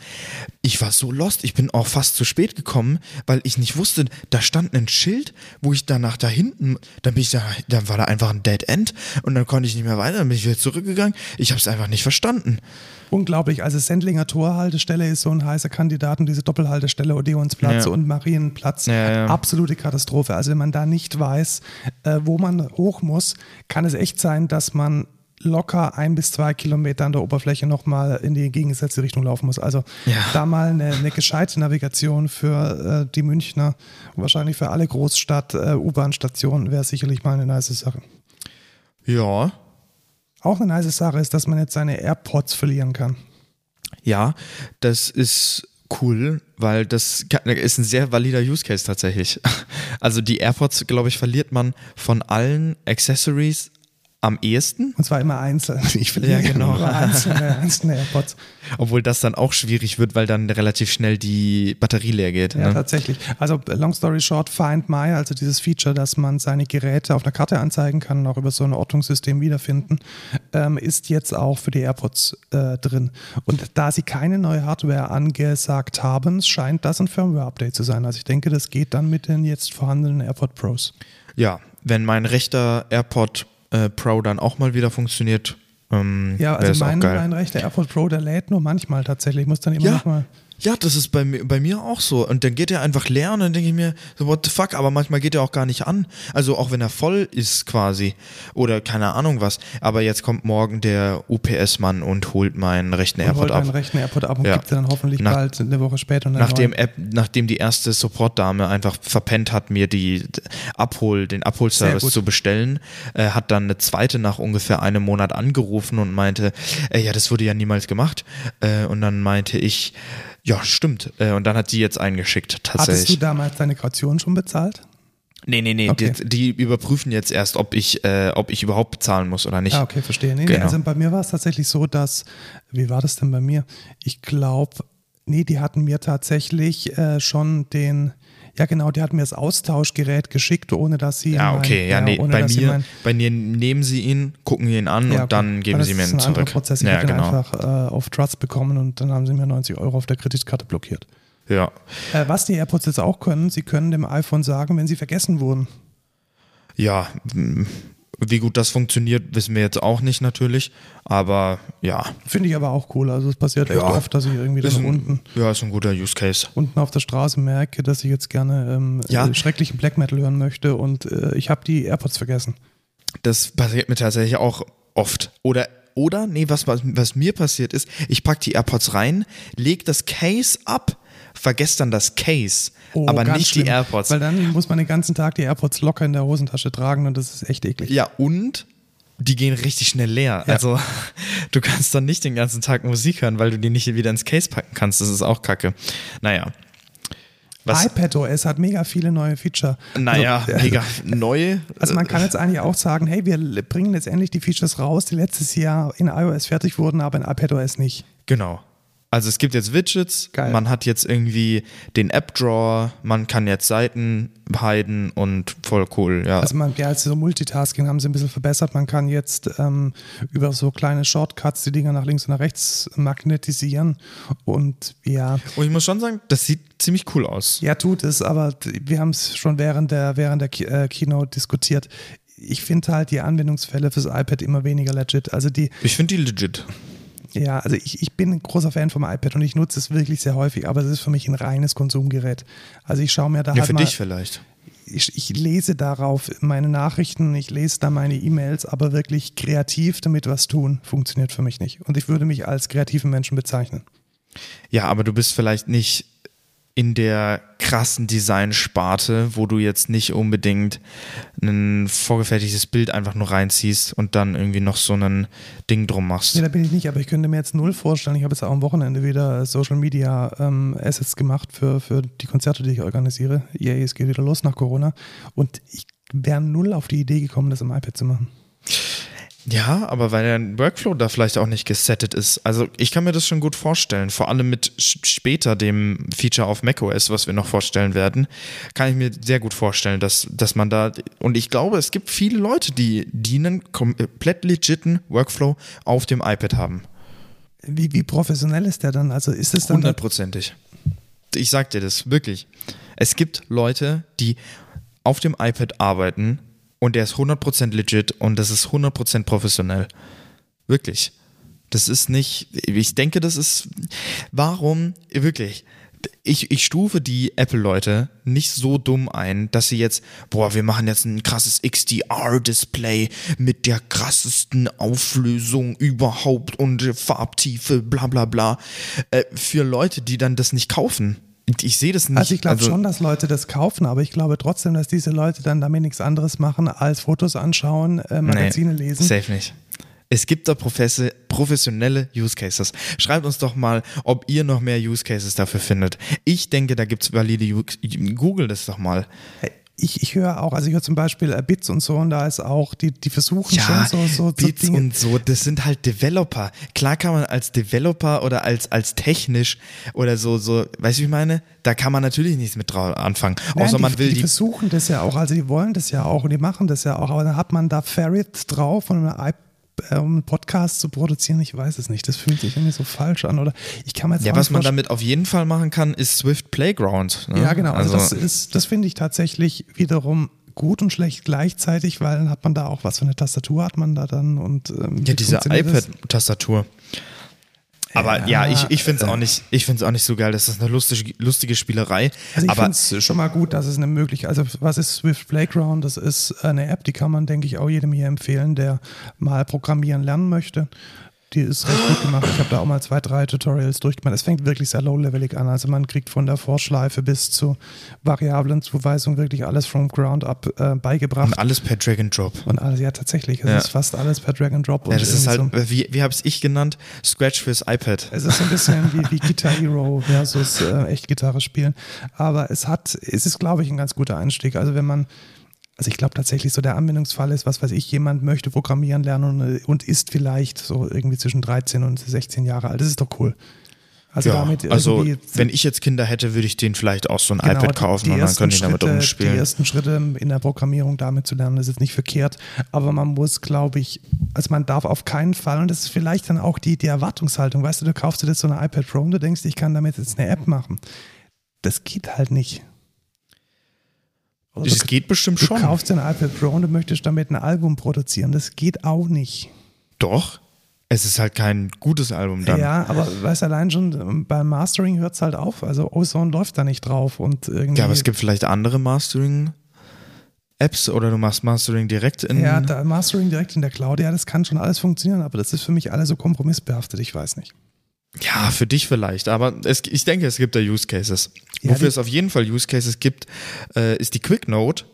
Ich war so lost, ich bin auch fast zu spät gekommen, weil ich nicht wusste, da stand ein Schild, wo ich danach da hinten, dann bin ich da, dann war da einfach ein Dead End und dann konnte ich nicht mehr weiter, dann bin ich wieder zurückgegangen. Ich habe es einfach nicht verstanden. Unglaublich. Also Sendlinger Torhaltestelle ist so ein heißer Kandidat und diese Doppelhaltestelle Odeonsplatz Ja. und Marienplatz. Ja, ja. Absolute Katastrophe. Also wenn man da nicht weiß, äh, wo man hoch muss, kann es echt sein, dass man locker ein bis zwei Kilometer an der Oberfläche nochmal in die gegengesetzte Richtung laufen muss. Also Ja. da mal eine, eine gescheite Navigation für äh, die Münchner und wahrscheinlich für alle Großstadt-U-Bahn-Stationen wäre sicherlich mal eine nice Sache. Ja, Auch eine nice Sache ist, dass man jetzt seine AirPods verlieren kann. ja, das ist cool, weil das ist ein sehr valider Use Case tatsächlich. Also die AirPods, glaube ich, verliert man von allen Accessories am ehesten. Und zwar immer einzeln. Ich verliere Ja, genau. einzelne, einzelne AirPods. Obwohl das dann auch schwierig wird, weil dann relativ schnell die Batterie leer geht. Ja, ne? tatsächlich. Also long story short, Find My, also dieses Feature, dass man seine Geräte auf einer Karte anzeigen kann und auch über so ein Ortungssystem wiederfinden, ähm, ist jetzt auch für die AirPods äh, drin. Und da sie keine neue Hardware angesagt haben, scheint das ein Firmware-Update zu sein. Also ich denke, das geht dann mit den jetzt vorhandenen AirPod Pros. Ja, wenn mein rechter AirPod äh, Pro dann auch mal wieder funktioniert, ähm, Ja, also mein, mein rechter AirPod Pro, der lädt nur manchmal tatsächlich. Ich muss dann immer Ja. noch mal. Ja, das ist bei mir, bei mir auch so. Und dann geht er einfach leer und dann denke ich mir, so, what the fuck, aber manchmal geht er auch gar nicht an. Also auch wenn er voll ist quasi. Oder keine Ahnung was. Aber jetzt kommt morgen der UPS-Mann und holt meinen rechten Und AirPod holt ab. rechten AirPod ab und Ja. gibt dann hoffentlich Nach- bald eine Woche später Nachdem. App, nachdem die erste Support-Dame einfach verpennt hat, mir die Abhol, den Abholservice zu bestellen, äh, hat dann eine zweite nach ungefähr einem Monat angerufen und meinte, äh, ja, das wurde ja niemals gemacht. Äh, und dann meinte ich, ja, stimmt. Äh, und dann hat sie jetzt eingeschickt, Hattest du tatsächlich. damals deine Kaution schon bezahlt? Nee, nee, nee, Okay. die, die überprüfen jetzt erst, ob ich, äh, ob ich überhaupt bezahlen muss oder nicht. Ah, okay, verstehe. Nee, nee, Genau. also bei mir war es tatsächlich so, dass, wie war das denn bei mir? Ich glaube, nee, die hatten mir tatsächlich äh, schon den, ja genau, die hatten mir das Austauschgerät geschickt, ohne dass sie. Ja, okay, ja, nee, bei mir, bei mir nehmen sie ihn, gucken ihn an Ja, und dann geben sie mir ihn zurück. Prozess. Ich ja, habe den genau. einfach äh, auf Trust bekommen und dann haben sie mir 90 Euro auf der Kreditkarte blockiert. Ja. Äh, was die AirPods jetzt auch können, sie können dem iPhone sagen, wenn sie vergessen wurden. Ja, wie gut das funktioniert, wissen wir jetzt auch nicht natürlich. Aber ja, Finde ich aber auch cool. Also es passiert Ja. oft, dass ich irgendwie ist dann ein, unten ja, ist ein guter Use Case. unten auf der Straße merke, dass ich jetzt gerne ähm, Ja. äh, schrecklichen Black Metal hören möchte und äh, ich habe die AirPods vergessen. Das passiert mir tatsächlich auch oft. Oder, oder, nee, was, was, was mir passiert ist, ich packe die AirPods rein, leg das Case ab, vergesse dann das Case, Oh, aber nicht schlimm, die AirPods. Weil dann muss man den ganzen Tag die AirPods locker in der Hosentasche tragen und das ist echt eklig. Ja, und die gehen richtig schnell leer. Ja. Also du kannst dann nicht den ganzen Tag Musik hören, weil du die nicht wieder ins Case packen kannst. Das ist auch kacke. Naja. Was, iPadOS hat mega viele neue Feature. naja, Also, mega neu. Also man kann jetzt eigentlich auch sagen, hey, wir bringen jetzt endlich die Features raus, die letztes Jahr in iOS fertig wurden, aber in iPadOS nicht. Genau. Also es gibt jetzt Widgets, Geil. man hat jetzt irgendwie den App-Drawer, man kann jetzt Seiten heiden und voll cool, ja. Also man, ja, also so Multitasking haben sie ein bisschen verbessert. Man kann jetzt ähm, über so kleine Shortcuts die Dinger nach links und nach rechts magnetisieren und ja, und ich muss schon sagen, das sieht ziemlich cool aus. ja tut es, aber wir haben es schon während der, während der äh, Keynote diskutiert. Ich finde halt die Anwendungsfälle fürs iPad immer weniger legit. Also die, Ich finde die legit. Ja, also ich, ich bin ein großer Fan vom iPad und ich nutze es wirklich sehr häufig, aber es ist für mich ein reines Konsumgerät. Also ich schaue mir da Ja, halt für mal, dich vielleicht. ich, ich lese darauf meine Nachrichten, ich lese da meine E-Mails, aber wirklich kreativ damit was tun, funktioniert für mich nicht. Und ich würde mich als kreativen Menschen bezeichnen. Ja, aber du bist vielleicht nicht in der krassen Design-Sparte, wo du jetzt nicht unbedingt ein vorgefertigtes Bild einfach nur reinziehst und dann irgendwie noch so ein Ding drum machst. Nee, da bin ich nicht, aber ich könnte mir jetzt null vorstellen. Ich habe jetzt auch am Wochenende wieder Social Media ähm, Assets gemacht für, für die Konzerte, die ich organisiere. Yay, es geht wieder los nach Corona. Und ich wäre null auf die Idee gekommen, das im iPad zu machen. Ja, aber weil dein Workflow da vielleicht auch nicht gesettet ist. Also ich kann mir das schon gut vorstellen. Vor allem mit später dem Feature auf macOS, was wir noch vorstellen werden, kann ich mir sehr gut vorstellen, dass, dass man da, und ich glaube, es gibt viele Leute, die, die einen komplett legiten Workflow auf dem iPad haben. Wie, wie professionell ist der dann? Also ist es dann Hundertprozentig. Ich sag dir das, wirklich. Es gibt Leute, die auf dem iPad arbeiten und der ist 100% legit und das ist 100% professionell. Wirklich. Das ist nicht, ich denke, das ist, warum, wirklich, ich, ich stufe die Apple-Leute nicht so dumm ein, dass sie jetzt, boah, wir machen jetzt ein krasses XDR-Display mit der krassesten Auflösung überhaupt und Farbtiefe, bla bla bla. Äh, für Leute, die dann das nicht kaufen. Ich sehe das nicht. Also ich glaube schon, dass Leute das kaufen, aber ich glaube trotzdem, dass diese Leute dann damit nichts anderes machen, als Fotos anschauen, äh, Magazine nee, lesen. Safe nicht. Es gibt da professe- professionelle Use Cases. Schreibt uns doch mal, ob ihr noch mehr Use Cases dafür findet. Ich denke, da gibt es valide Use Google das doch mal. Ich, ich höre auch, also ich höre zum Beispiel äh, Bits und so und da ist auch, die, die versuchen Ja, schon so, so, so Bits Dinge. und so, das sind halt Developer. Klar kann man als Developer oder als, als technisch oder so, so, weißt du, wie ich meine? Da kann man natürlich nichts mit drauf anfangen. Nein, Außer die, man will die die. versuchen das ja auch, also die wollen das ja auch und die machen das ja auch, aber dann hat man da Ferret drauf und eine einen Podcast zu produzieren, ich weiß es nicht. Das fühlt sich irgendwie so falsch an. Oder ich kann mir jetzt Ja, was man damit auf jeden Fall machen kann, ist Swift Playground. Ne? Ja, genau. Also, das ist, das finde ich tatsächlich wiederum gut und schlecht gleichzeitig, weil dann hat man da auch was für eine Tastatur hat man da dann und ähm, Ja, diese das? iPad-Tastatur. Aber ja, Ja, ich, ich finde es auch nicht, ich finde es auch nicht so geil. Das ist eine lustige, lustige Spielerei. Also ich aber finde es schon mal gut, dass es eine Möglichkeit, also was ist Swift Playground? Das ist eine App, die kann man, denke ich, auch jedem hier empfehlen, der mal programmieren lernen möchte. Die ist recht gut gemacht. Ich habe da auch mal zwei, drei Tutorials durchgemacht. Es fängt wirklich sehr low-levelig an. Also man kriegt von der Vorschleife bis zur Variablenzuweisung wirklich alles from ground up äh, beigebracht. und alles per Drag and Drop. Und alles, ja, tatsächlich. Es Ja. ist fast alles per Drag and Drop. Ja, das ist halt, so. wie, wie habe ich genannt? Scratch fürs iPad. Es ist so ein bisschen wie, wie Guitar Hero versus äh, echt Gitarre spielen. Aber es hat, es ist, glaube ich, ein ganz guter Einstieg. Also wenn man, also ich glaube tatsächlich so der Anwendungsfall ist, was weiß ich, jemand möchte programmieren lernen und, und ist vielleicht so irgendwie zwischen 13 und 16 Jahre alt. Das ist doch cool. Also Ja, damit also wenn ich jetzt Kinder hätte, würde ich denen vielleicht auch so ein Genau, iPad kaufen die und dann können die damit Schritte- Die rumspielen. ersten Schritte in der Programmierung damit zu lernen, ist jetzt nicht verkehrt, aber man muss, glaube ich, also man darf auf keinen Fall, und das ist vielleicht dann auch die, die Erwartungshaltung, weißt du, du kaufst dir jetzt so eine iPad Pro und du denkst, ich kann damit jetzt eine App machen. Das geht halt nicht. Oder du, geht bestimmt du schon. kaufst dir ein iPad Pro und du möchtest damit ein Album produzieren. Das geht auch nicht. Doch. Es ist halt kein gutes Album dann. Ja, aber weißt du, allein schon ähm, beim Mastering hört es halt auf. Also Ozone läuft da nicht drauf und irgendwie. Ja, aber es gibt vielleicht andere Mastering-Apps, Apps oder du machst Mastering direkt in. Ja, Mastering direkt in der Cloud, ja, das kann schon alles funktionieren, aber das ist für mich alles so kompromissbehaftet, ich weiß nicht. Ja, für dich vielleicht, aber es, ich denke, es gibt da Use Cases. Ja, Wofür es auf jeden Fall Use Cases gibt, äh, ist die Quick Note,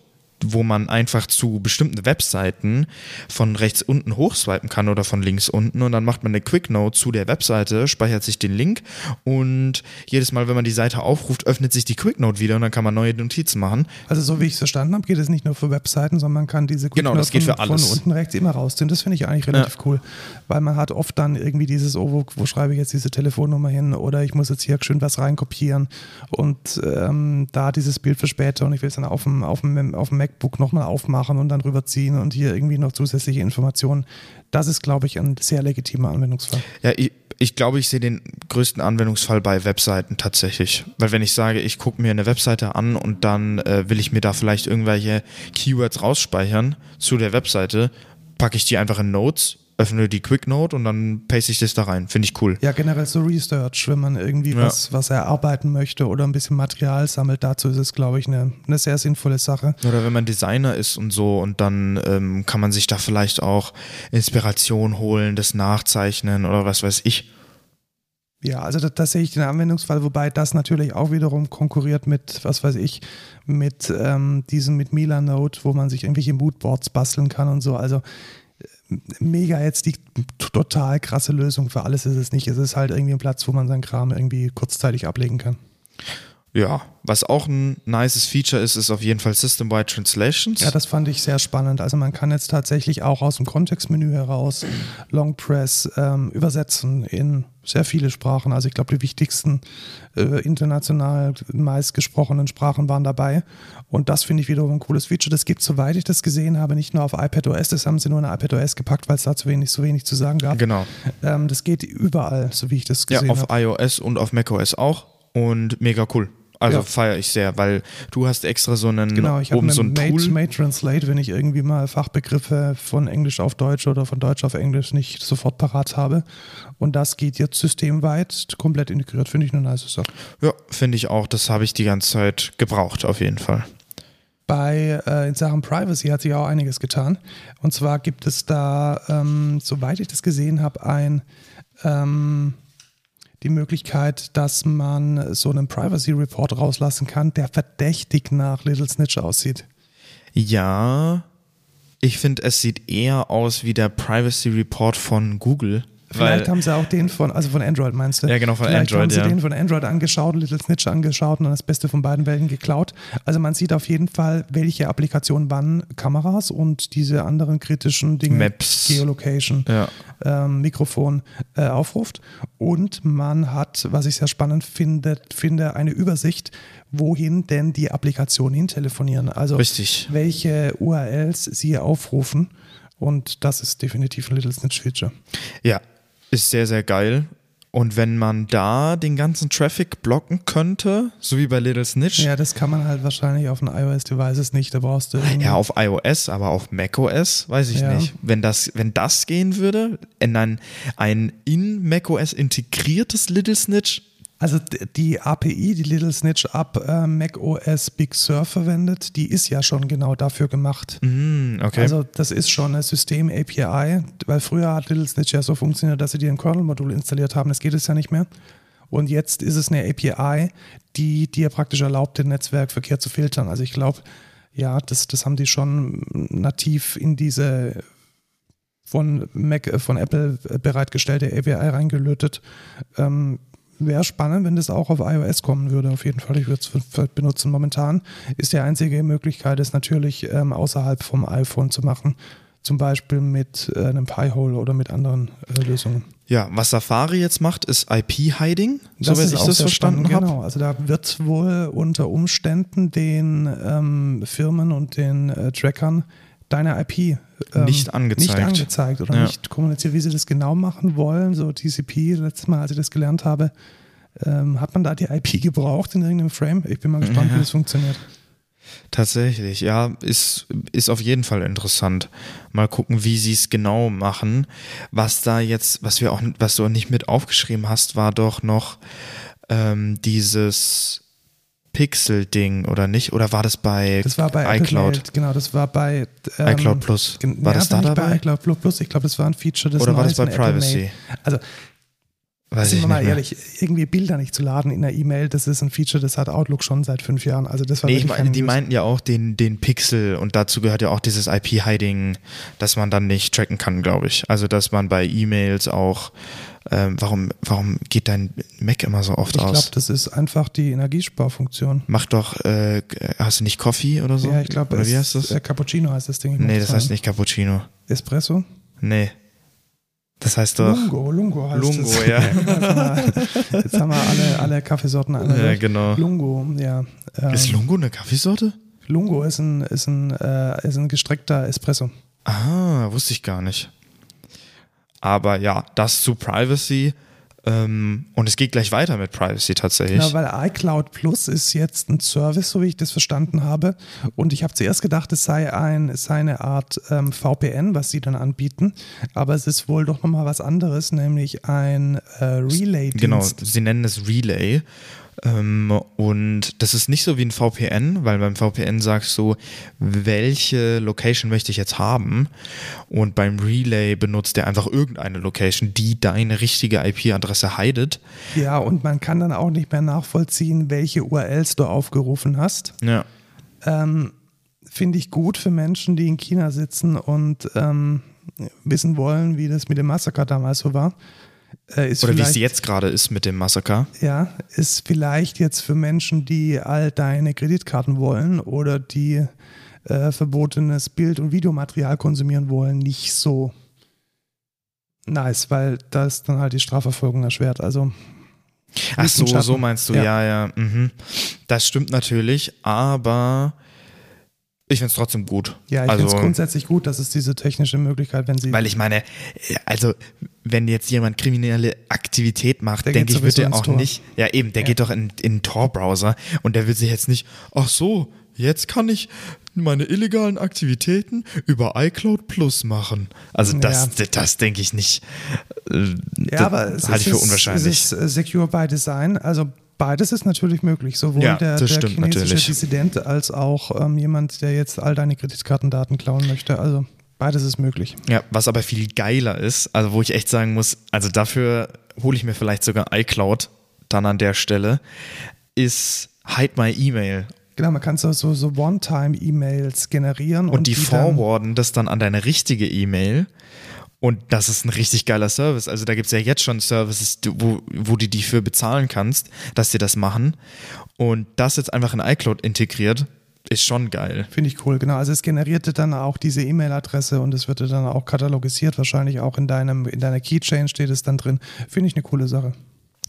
wo man einfach zu bestimmten Webseiten von rechts unten hochswipen kann oder von links unten und dann macht man eine Quick Note zu der Webseite, speichert sich den Link und jedes Mal, wenn man die Seite aufruft, öffnet sich die Quick Note wieder und dann kann man neue Notizen machen. Also so wie ich es verstanden habe, geht es nicht nur für Webseiten, sondern man kann diese Genau, Quick geht Note von, von unten rechts immer rausziehen. Das finde ich eigentlich relativ cool, weil man hat oft dann irgendwie dieses, oh, wo, wo schreibe ich jetzt diese Telefonnummer hin oder ich muss jetzt hier schön was reinkopieren und ähm, da dieses Bild für später und ich will es dann auf dem, auf dem, auf dem MacBook nochmal aufmachen und dann rüberziehen und hier irgendwie noch zusätzliche Informationen. Das ist, glaube ich, ein sehr legitimer Anwendungsfall. Ja, ich, ich glaube, ich sehe den größten Anwendungsfall bei Webseiten tatsächlich. Weil wenn ich sage, ich gucke mir eine Webseite an und dann äh, will ich mir da vielleicht irgendwelche Keywords rausspeichern zu der Webseite, packe ich die einfach in Notes, öffne die Quick Note und dann paste ich das da rein. Finde ich cool. Ja, generell so Research, wenn man irgendwie Ja. was, was erarbeiten möchte oder ein bisschen Material sammelt, dazu ist es, glaube ich, eine, eine sehr sinnvolle Sache. Oder wenn man Designer ist und so und dann ähm, kann man sich da vielleicht auch Inspiration holen, das Nachzeichnen oder was weiß ich. Ja, also da, da sehe ich den Anwendungsfall, wobei das natürlich auch wiederum konkurriert mit, was weiß ich, mit ähm, diesem, mit Milanote, wo man sich irgendwelche Moodboards basteln kann und so. Also mega jetzt die total krasse Lösung für alles ist es nicht. Es ist halt irgendwie ein Platz, wo man seinen Kram irgendwie kurzzeitig ablegen kann. Ja, was auch ein nices Feature ist, ist auf jeden Fall System-Wide Translations. Ja, das fand ich sehr spannend. Also man kann jetzt tatsächlich auch aus dem Kontextmenü heraus Long Press ähm, übersetzen in sehr viele Sprachen. Also ich glaube, die wichtigsten äh, international meist gesprochenen Sprachen waren dabei. Und das finde ich wiederum ein cooles Feature. Das gibt, soweit ich das gesehen habe, nicht nur auf iPadOS. Das haben sie nur in iPadOS gepackt, weil es da zu wenig, so wenig zu sagen gab. Genau. Ähm, das geht überall, so wie ich das Ja, gesehen auf habe. iOS und auf macOS auch. Und mega cool. Also Ja. feiere ich sehr, weil du hast extra so einen Genau, ich habe so ein Mate, Tool. Mate Translate, wenn ich irgendwie mal Fachbegriffe von Englisch auf Deutsch oder von Deutsch auf Englisch nicht sofort parat habe. Und das geht jetzt systemweit komplett integriert, finde ich eine nice Sache. Ja, finde ich auch. Das habe ich die ganze Zeit gebraucht, auf jeden Fall. Bei äh, in Sachen Privacy hat sich auch einiges getan. Und zwar gibt es da, ähm, soweit ich das gesehen habe, ein ähm, die Möglichkeit, dass man so einen Privacy Report rauslassen kann, der verdächtig nach Little Snitch aussieht. Ja, ich finde, es sieht eher aus wie der Privacy Report von Google. Vielleicht haben sie auch den von, also von Android meinst du? Ja, genau, von Vielleicht Android, haben sie ja. den von Android angeschaut, Little Snitch angeschaut und dann das Beste von beiden Welten geklaut. Also man sieht auf jeden Fall, welche Applikationen wann Kameras und diese anderen kritischen Dinge, Maps. Geolocation, ja. ähm, Mikrofon äh, aufruft. Und man hat, was ich sehr spannend finde, finde, eine Übersicht, wohin denn die Applikationen hin telefonieren. Also Richtig. welche URLs sie aufrufen. Und das ist definitiv ein Little Snitch-Feature. Ja, ist sehr, sehr geil. Und wenn man da den ganzen Traffic blocken könnte, so wie bei Little Snitch, Ja, das kann man halt wahrscheinlich auf den iOS-Devices nicht. Da brauchst du Ja, auf iOS, aber auf macOS weiß ich Ja. nicht. Wenn das, wenn das gehen würde, in ein, ein in macOS integriertes Little Snitch, Also die API, die Little Snitch ab äh, macOS Big Sur verwendet, die ist ja schon genau dafür gemacht. hm, okay. Also das ist schon eine System-API, weil früher hat Little Snitch ja so funktioniert, dass sie dir ein Kernel-Modul installiert haben. Das geht es ja nicht mehr. Und jetzt ist es eine API, die dir praktisch erlaubt, den Netzwerkverkehr zu filtern. Also ich glaube, ja, das, das haben die schon nativ in diese von Mac, äh, von Apple bereitgestellte API reingelötet. Ähm, Wäre spannend, wenn das auch auf iOS kommen würde, auf jeden Fall. Ich würde es benutzen. Momentan ist die einzige Möglichkeit, es natürlich ähm, außerhalb vom iPhone zu machen. Zum Beispiel mit äh, einem Pi-Hole oder mit anderen äh, Lösungen. ja, was Safari jetzt macht, ist IP-Hiding, soweit ich das verstanden habe. Genau, also da wird wohl unter Umständen den ähm, Firmen und den äh, Trackern deine IP ähm, Nicht angezeigt. nicht angezeigt oder Ja. nicht kommuniziert, wie sie das genau machen wollen. So TCP, letztes Mal, als ich das gelernt habe, ähm, hat man da die IP gebraucht in irgendeinem Frame? Ich bin mal gespannt, Ja. wie das funktioniert. Tatsächlich, ja, ist, ist auf jeden Fall interessant. Mal gucken, wie sie es genau machen. Was da jetzt, was wir auch, was du nicht mit aufgeschrieben hast, war doch noch ähm, dieses Pixel-Ding, oder nicht? Oder war das bei, Das war bei Apple iCloud? Mail, genau, das war bei ähm, iCloud Plus. War ja, das da nicht bei dabei? iCloud Plus. Ich glaube, das war ein Feature des Oder war das bei Apple Privacy? Also, Weiß sind wir mal ehrlich, irgendwie Bilder nicht zu laden in der E-Mail, das ist ein Feature, das hat Outlook schon seit fünf Jahren. Also das war Nee, ich meine, die News. meinten ja auch den, den Pixel und dazu gehört ja auch dieses IP-Hiding, dass man dann nicht tracken kann, glaube ich. Also, dass man bei E-Mails auch, ähm, warum, warum geht dein Mac immer so oft Ich aus? glaube, das ist einfach die Energiesparfunktion. Mach doch, äh, hast du nicht Coffee oder so? Ja, ich glaube, Oder wie heißt das? Äh, Cappuccino heißt das Ding. Ich nee, das heißt nicht Cappuccino. Espresso? Nee. Das heißt doch. Lungo, Lungo heißt Lungo, es. ja. Jetzt haben wir alle, alle Kaffeesorten einmal Ja, genau. Lungo, ja. Ähm, Ist Lungo eine Kaffeesorte? Lungo ist ein, ist, ein, äh, ist ein gestreckter Espresso. Ah, wusste ich gar nicht. Aber ja, das zu Privacy. Ähm, und es geht gleich weiter mit Privacy tatsächlich. Genau, weil iCloud Plus ist jetzt ein Service, so wie ich das verstanden habe. Und ich habe zuerst gedacht, es sei, ein, es sei eine Art ähm, VPN, was sie dann anbieten. Aber es ist wohl doch nochmal was anderes, nämlich ein äh, Relay-Dienst. Genau, sie nennen es Relay. Ähm, und das ist nicht so wie ein VPN, weil beim VPN sagst du, welche Location möchte ich jetzt haben. Und beim Relay benutzt er einfach irgendeine Location, die deine richtige IP-Adresse heidet. Ja, und man kann dann auch nicht mehr nachvollziehen, welche URLs du aufgerufen hast. Ja. Ähm, Finde ich gut für Menschen, die in China sitzen und ähm, wissen wollen, wie das mit dem Massaker damals so war. Äh, Oder wie es jetzt gerade ist mit dem Massaker. Ja, ist vielleicht jetzt für Menschen, die all deine Kreditkarten wollen oder die äh, verbotenes Bild- und Videomaterial konsumieren wollen, nicht so nice, weil das dann halt die Strafverfolgung erschwert. Also Ach so, so meinst du, Ja. ja, ja. mhm. Das stimmt natürlich, aber ich finde es trotzdem gut. ja, ich also, finde es grundsätzlich gut, dass es diese technische Möglichkeit, wenn sie Weil ich meine, also wenn jetzt jemand kriminelle Aktivität macht, denke ich, wird er auch Tor. nicht, ja eben, der Ja. geht doch in, in den Tor-Browser und der will sich jetzt nicht, ach so, jetzt kann ich meine illegalen Aktivitäten über iCloud Plus machen. Also das, das, denke ich nicht. Äh, Ja, aber es halte ich ist, für unwahrscheinlich. Es ist äh, secure by design. Also beides ist natürlich möglich. Sowohl Ja, der, der stimmt chinesische natürlich. Dissident als auch ähm, jemand, der jetzt all deine Kreditkartendaten klauen möchte. Also beides ist möglich. Ja, was aber viel geiler ist, also wo ich echt sagen muss, also dafür hole ich mir vielleicht sogar iCloud dann an der Stelle, ist Hide My Email. Genau, man kann so, so, so One-Time-E-Mails generieren. Und, die, dann- forwarden das dann an deine richtige E-Mail. Und das ist ein richtig geiler Service. Also da gibt es ja jetzt schon Services, wo, wo du die für bezahlen kannst, dass sie das machen. Und das jetzt einfach in iCloud integriert, ist schon geil. Finde ich cool, genau. Also es generierte dann auch diese E-Mail-Adresse und es wird dann auch katalogisiert, wahrscheinlich auch in deinem, in deiner Keychain steht es dann drin. Finde ich eine coole Sache.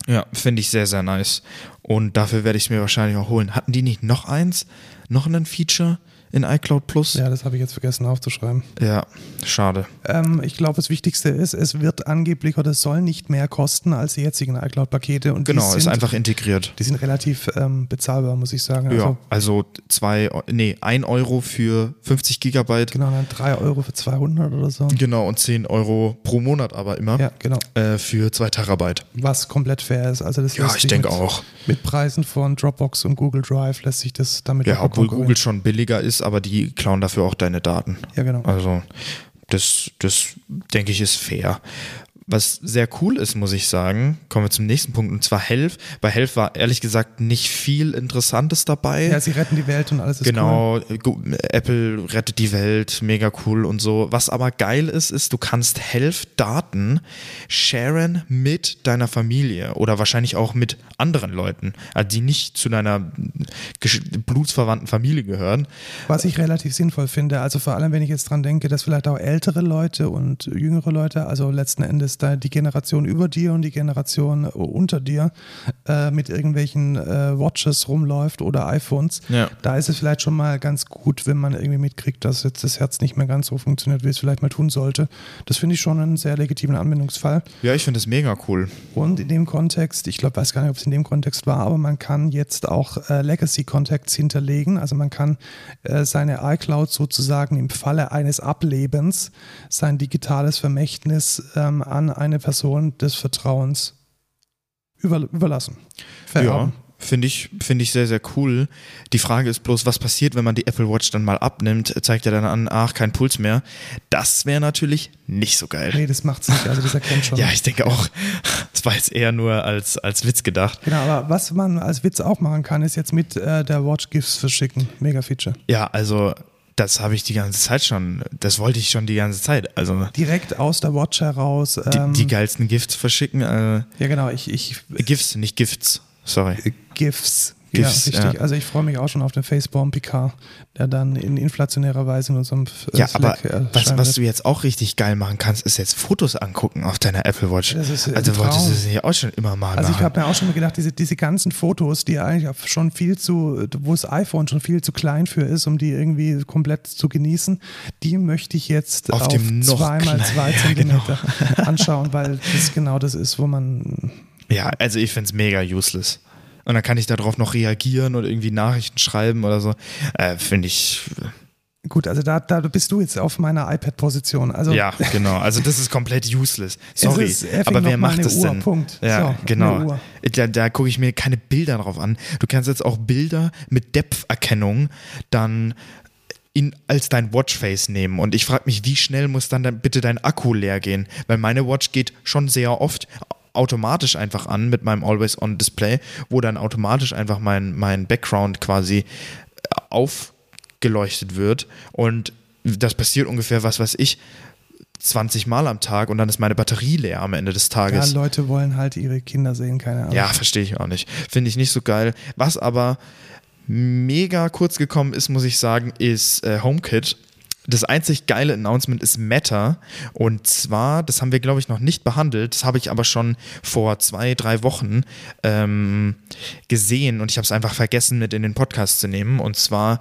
Ja, finde ich sehr, sehr nice. Und dafür werde ich es mir wahrscheinlich auch holen. Hatten die nicht noch eins? Noch ein Feature in iCloud Plus? Ja, das habe ich jetzt vergessen aufzuschreiben. Ja, schade. Ähm, ich glaube, das Wichtigste ist, es wird angeblich oder es soll nicht mehr kosten als die jetzigen iCloud-Pakete. Und Genau, die ist sind, einfach integriert. Die sind relativ ähm, bezahlbar, muss ich sagen. Ja, Also, also zwei, nee, ein Euro für 50 Gigabyte. genau, dann 3 Euro für 200 oder so. Genau, und 10 Euro pro Monat aber immer Ja, genau. äh, für 2 Terabyte. Was komplett fair ist. Also das Ja, ich denke auch. Mit Preisen von Dropbox und Google Drive lässt sich das damit Ja, obwohl. Google schon billiger ist, aber die klauen dafür auch deine Daten. Ja, genau. Also, das, das denke ich ist fair. Was sehr cool ist, muss ich sagen, kommen wir zum nächsten Punkt, und zwar Health. Bei Health war ehrlich gesagt nicht viel Interessantes dabei. Ja, sie retten die Welt und alles ist cool. Genau, Apple rettet die Welt, mega cool und so. Was aber geil ist, ist, du kannst Health-Daten sharen mit deiner Familie oder wahrscheinlich auch mit anderen Leuten, also die nicht zu deiner blutsverwandten Familie gehören. Was ich relativ sinnvoll finde, also vor allem, wenn ich jetzt dran denke, dass vielleicht auch ältere Leute und jüngere Leute, also letzten Endes da die Generation über dir und die Generation unter dir äh, mit irgendwelchen äh, Watches rumläuft oder iPhones, Ja. da ist es vielleicht schon mal ganz gut, wenn man irgendwie mitkriegt, dass jetzt das Herz nicht mehr ganz so funktioniert, wie es vielleicht mal tun sollte. Das finde ich schon einen sehr legitimen Anwendungsfall. Ja, ich finde das mega cool. Und in dem Kontext, ich glaube, weiß gar nicht, ob es in dem Kontext war, aber man kann jetzt auch äh, Legacy Contacts hinterlegen. Also man kann äh, seine iCloud sozusagen im Falle eines Ablebens sein digitales Vermächtnis ähm, an eine Person des Vertrauens über, überlassen. Vererben. Ja, finde ich, finde ich sehr, sehr cool. Die Frage ist bloß, was passiert, wenn man die Apple Watch dann mal abnimmt? Zeigt er dann an, ach, kein Puls mehr. Das wäre natürlich nicht so geil. Nee, das macht's nicht. Also das erkennt schon. Ja, ich denke auch. Das war jetzt eher nur als, als Witz gedacht. Genau, aber was man als Witz auch machen kann, ist jetzt mit äh, der Watch GIFs verschicken. Mega Feature. Ja, also das habe ich die ganze Zeit schon, das wollte ich schon die ganze Zeit. Also Direkt aus der Watch heraus. die, ähm, die geilsten Gifts verschicken. Äh, ja, genau. Ich, ich Gifts, nicht Gifts. Sorry. GIFs. Ja, richtig. ja. Also ich freue mich auch schon auf den Facebaum Picard, der dann in inflationärer Weise in unserem äh, Ja, aber Slack, äh, was, was du jetzt auch richtig geil machen kannst, ist jetzt Fotos angucken auf deiner Apple Watch. Ein also wolltest du das ja auch schon immer mal Also ich machen. habe mir auch schon mal gedacht, diese, diese ganzen Fotos, die eigentlich schon viel zu, wo das iPhone schon viel zu klein für ist, um die irgendwie komplett zu genießen, die möchte ich jetzt Auf auf, dem noch zwei mal klein- zwei Ja, genau. Zentimeter anschauen, weil das genau das ist, wo man Ja, also ich finde es mega useless. Und dann kann ich darauf noch reagieren oder irgendwie Nachrichten schreiben oder so. Äh, finde ich. gut, also da, da bist du jetzt auf meiner iPad-Position. Also Ja, genau. Also das ist komplett useless. Sorry. aber wer macht das Uhr, denn? Punkt. Ja, So, genau. Da, da gucke ich mir keine Bilder drauf an. Du kannst jetzt auch Bilder mit Depth-Erkennung dann in, als dein Watchface nehmen. Und ich frage mich, wie schnell muss dann, dann bitte dein Akku leer gehen? Weil meine Watch geht schon sehr oft automatisch einfach an mit meinem Always-On-Display, wo dann automatisch einfach mein, mein Background quasi aufgeleuchtet wird. Und das passiert ungefähr, was weiß ich, 20 Mal am Tag und dann ist meine Batterie leer am Ende des ja, Tages. Leute wollen halt ihre Kinder sehen, keine Ahnung. Ja, verstehe ich auch nicht. Finde ich nicht so geil. Was aber mega kurz gekommen ist, muss ich sagen, ist äh, HomeKit. Das einzig geile Announcement ist Meta. Und zwar, das haben wir, glaube ich, noch nicht behandelt. Das habe ich aber schon vor zwei, drei Wochen ähm, gesehen und ich habe es einfach vergessen, mit in den Podcast zu nehmen. Und zwar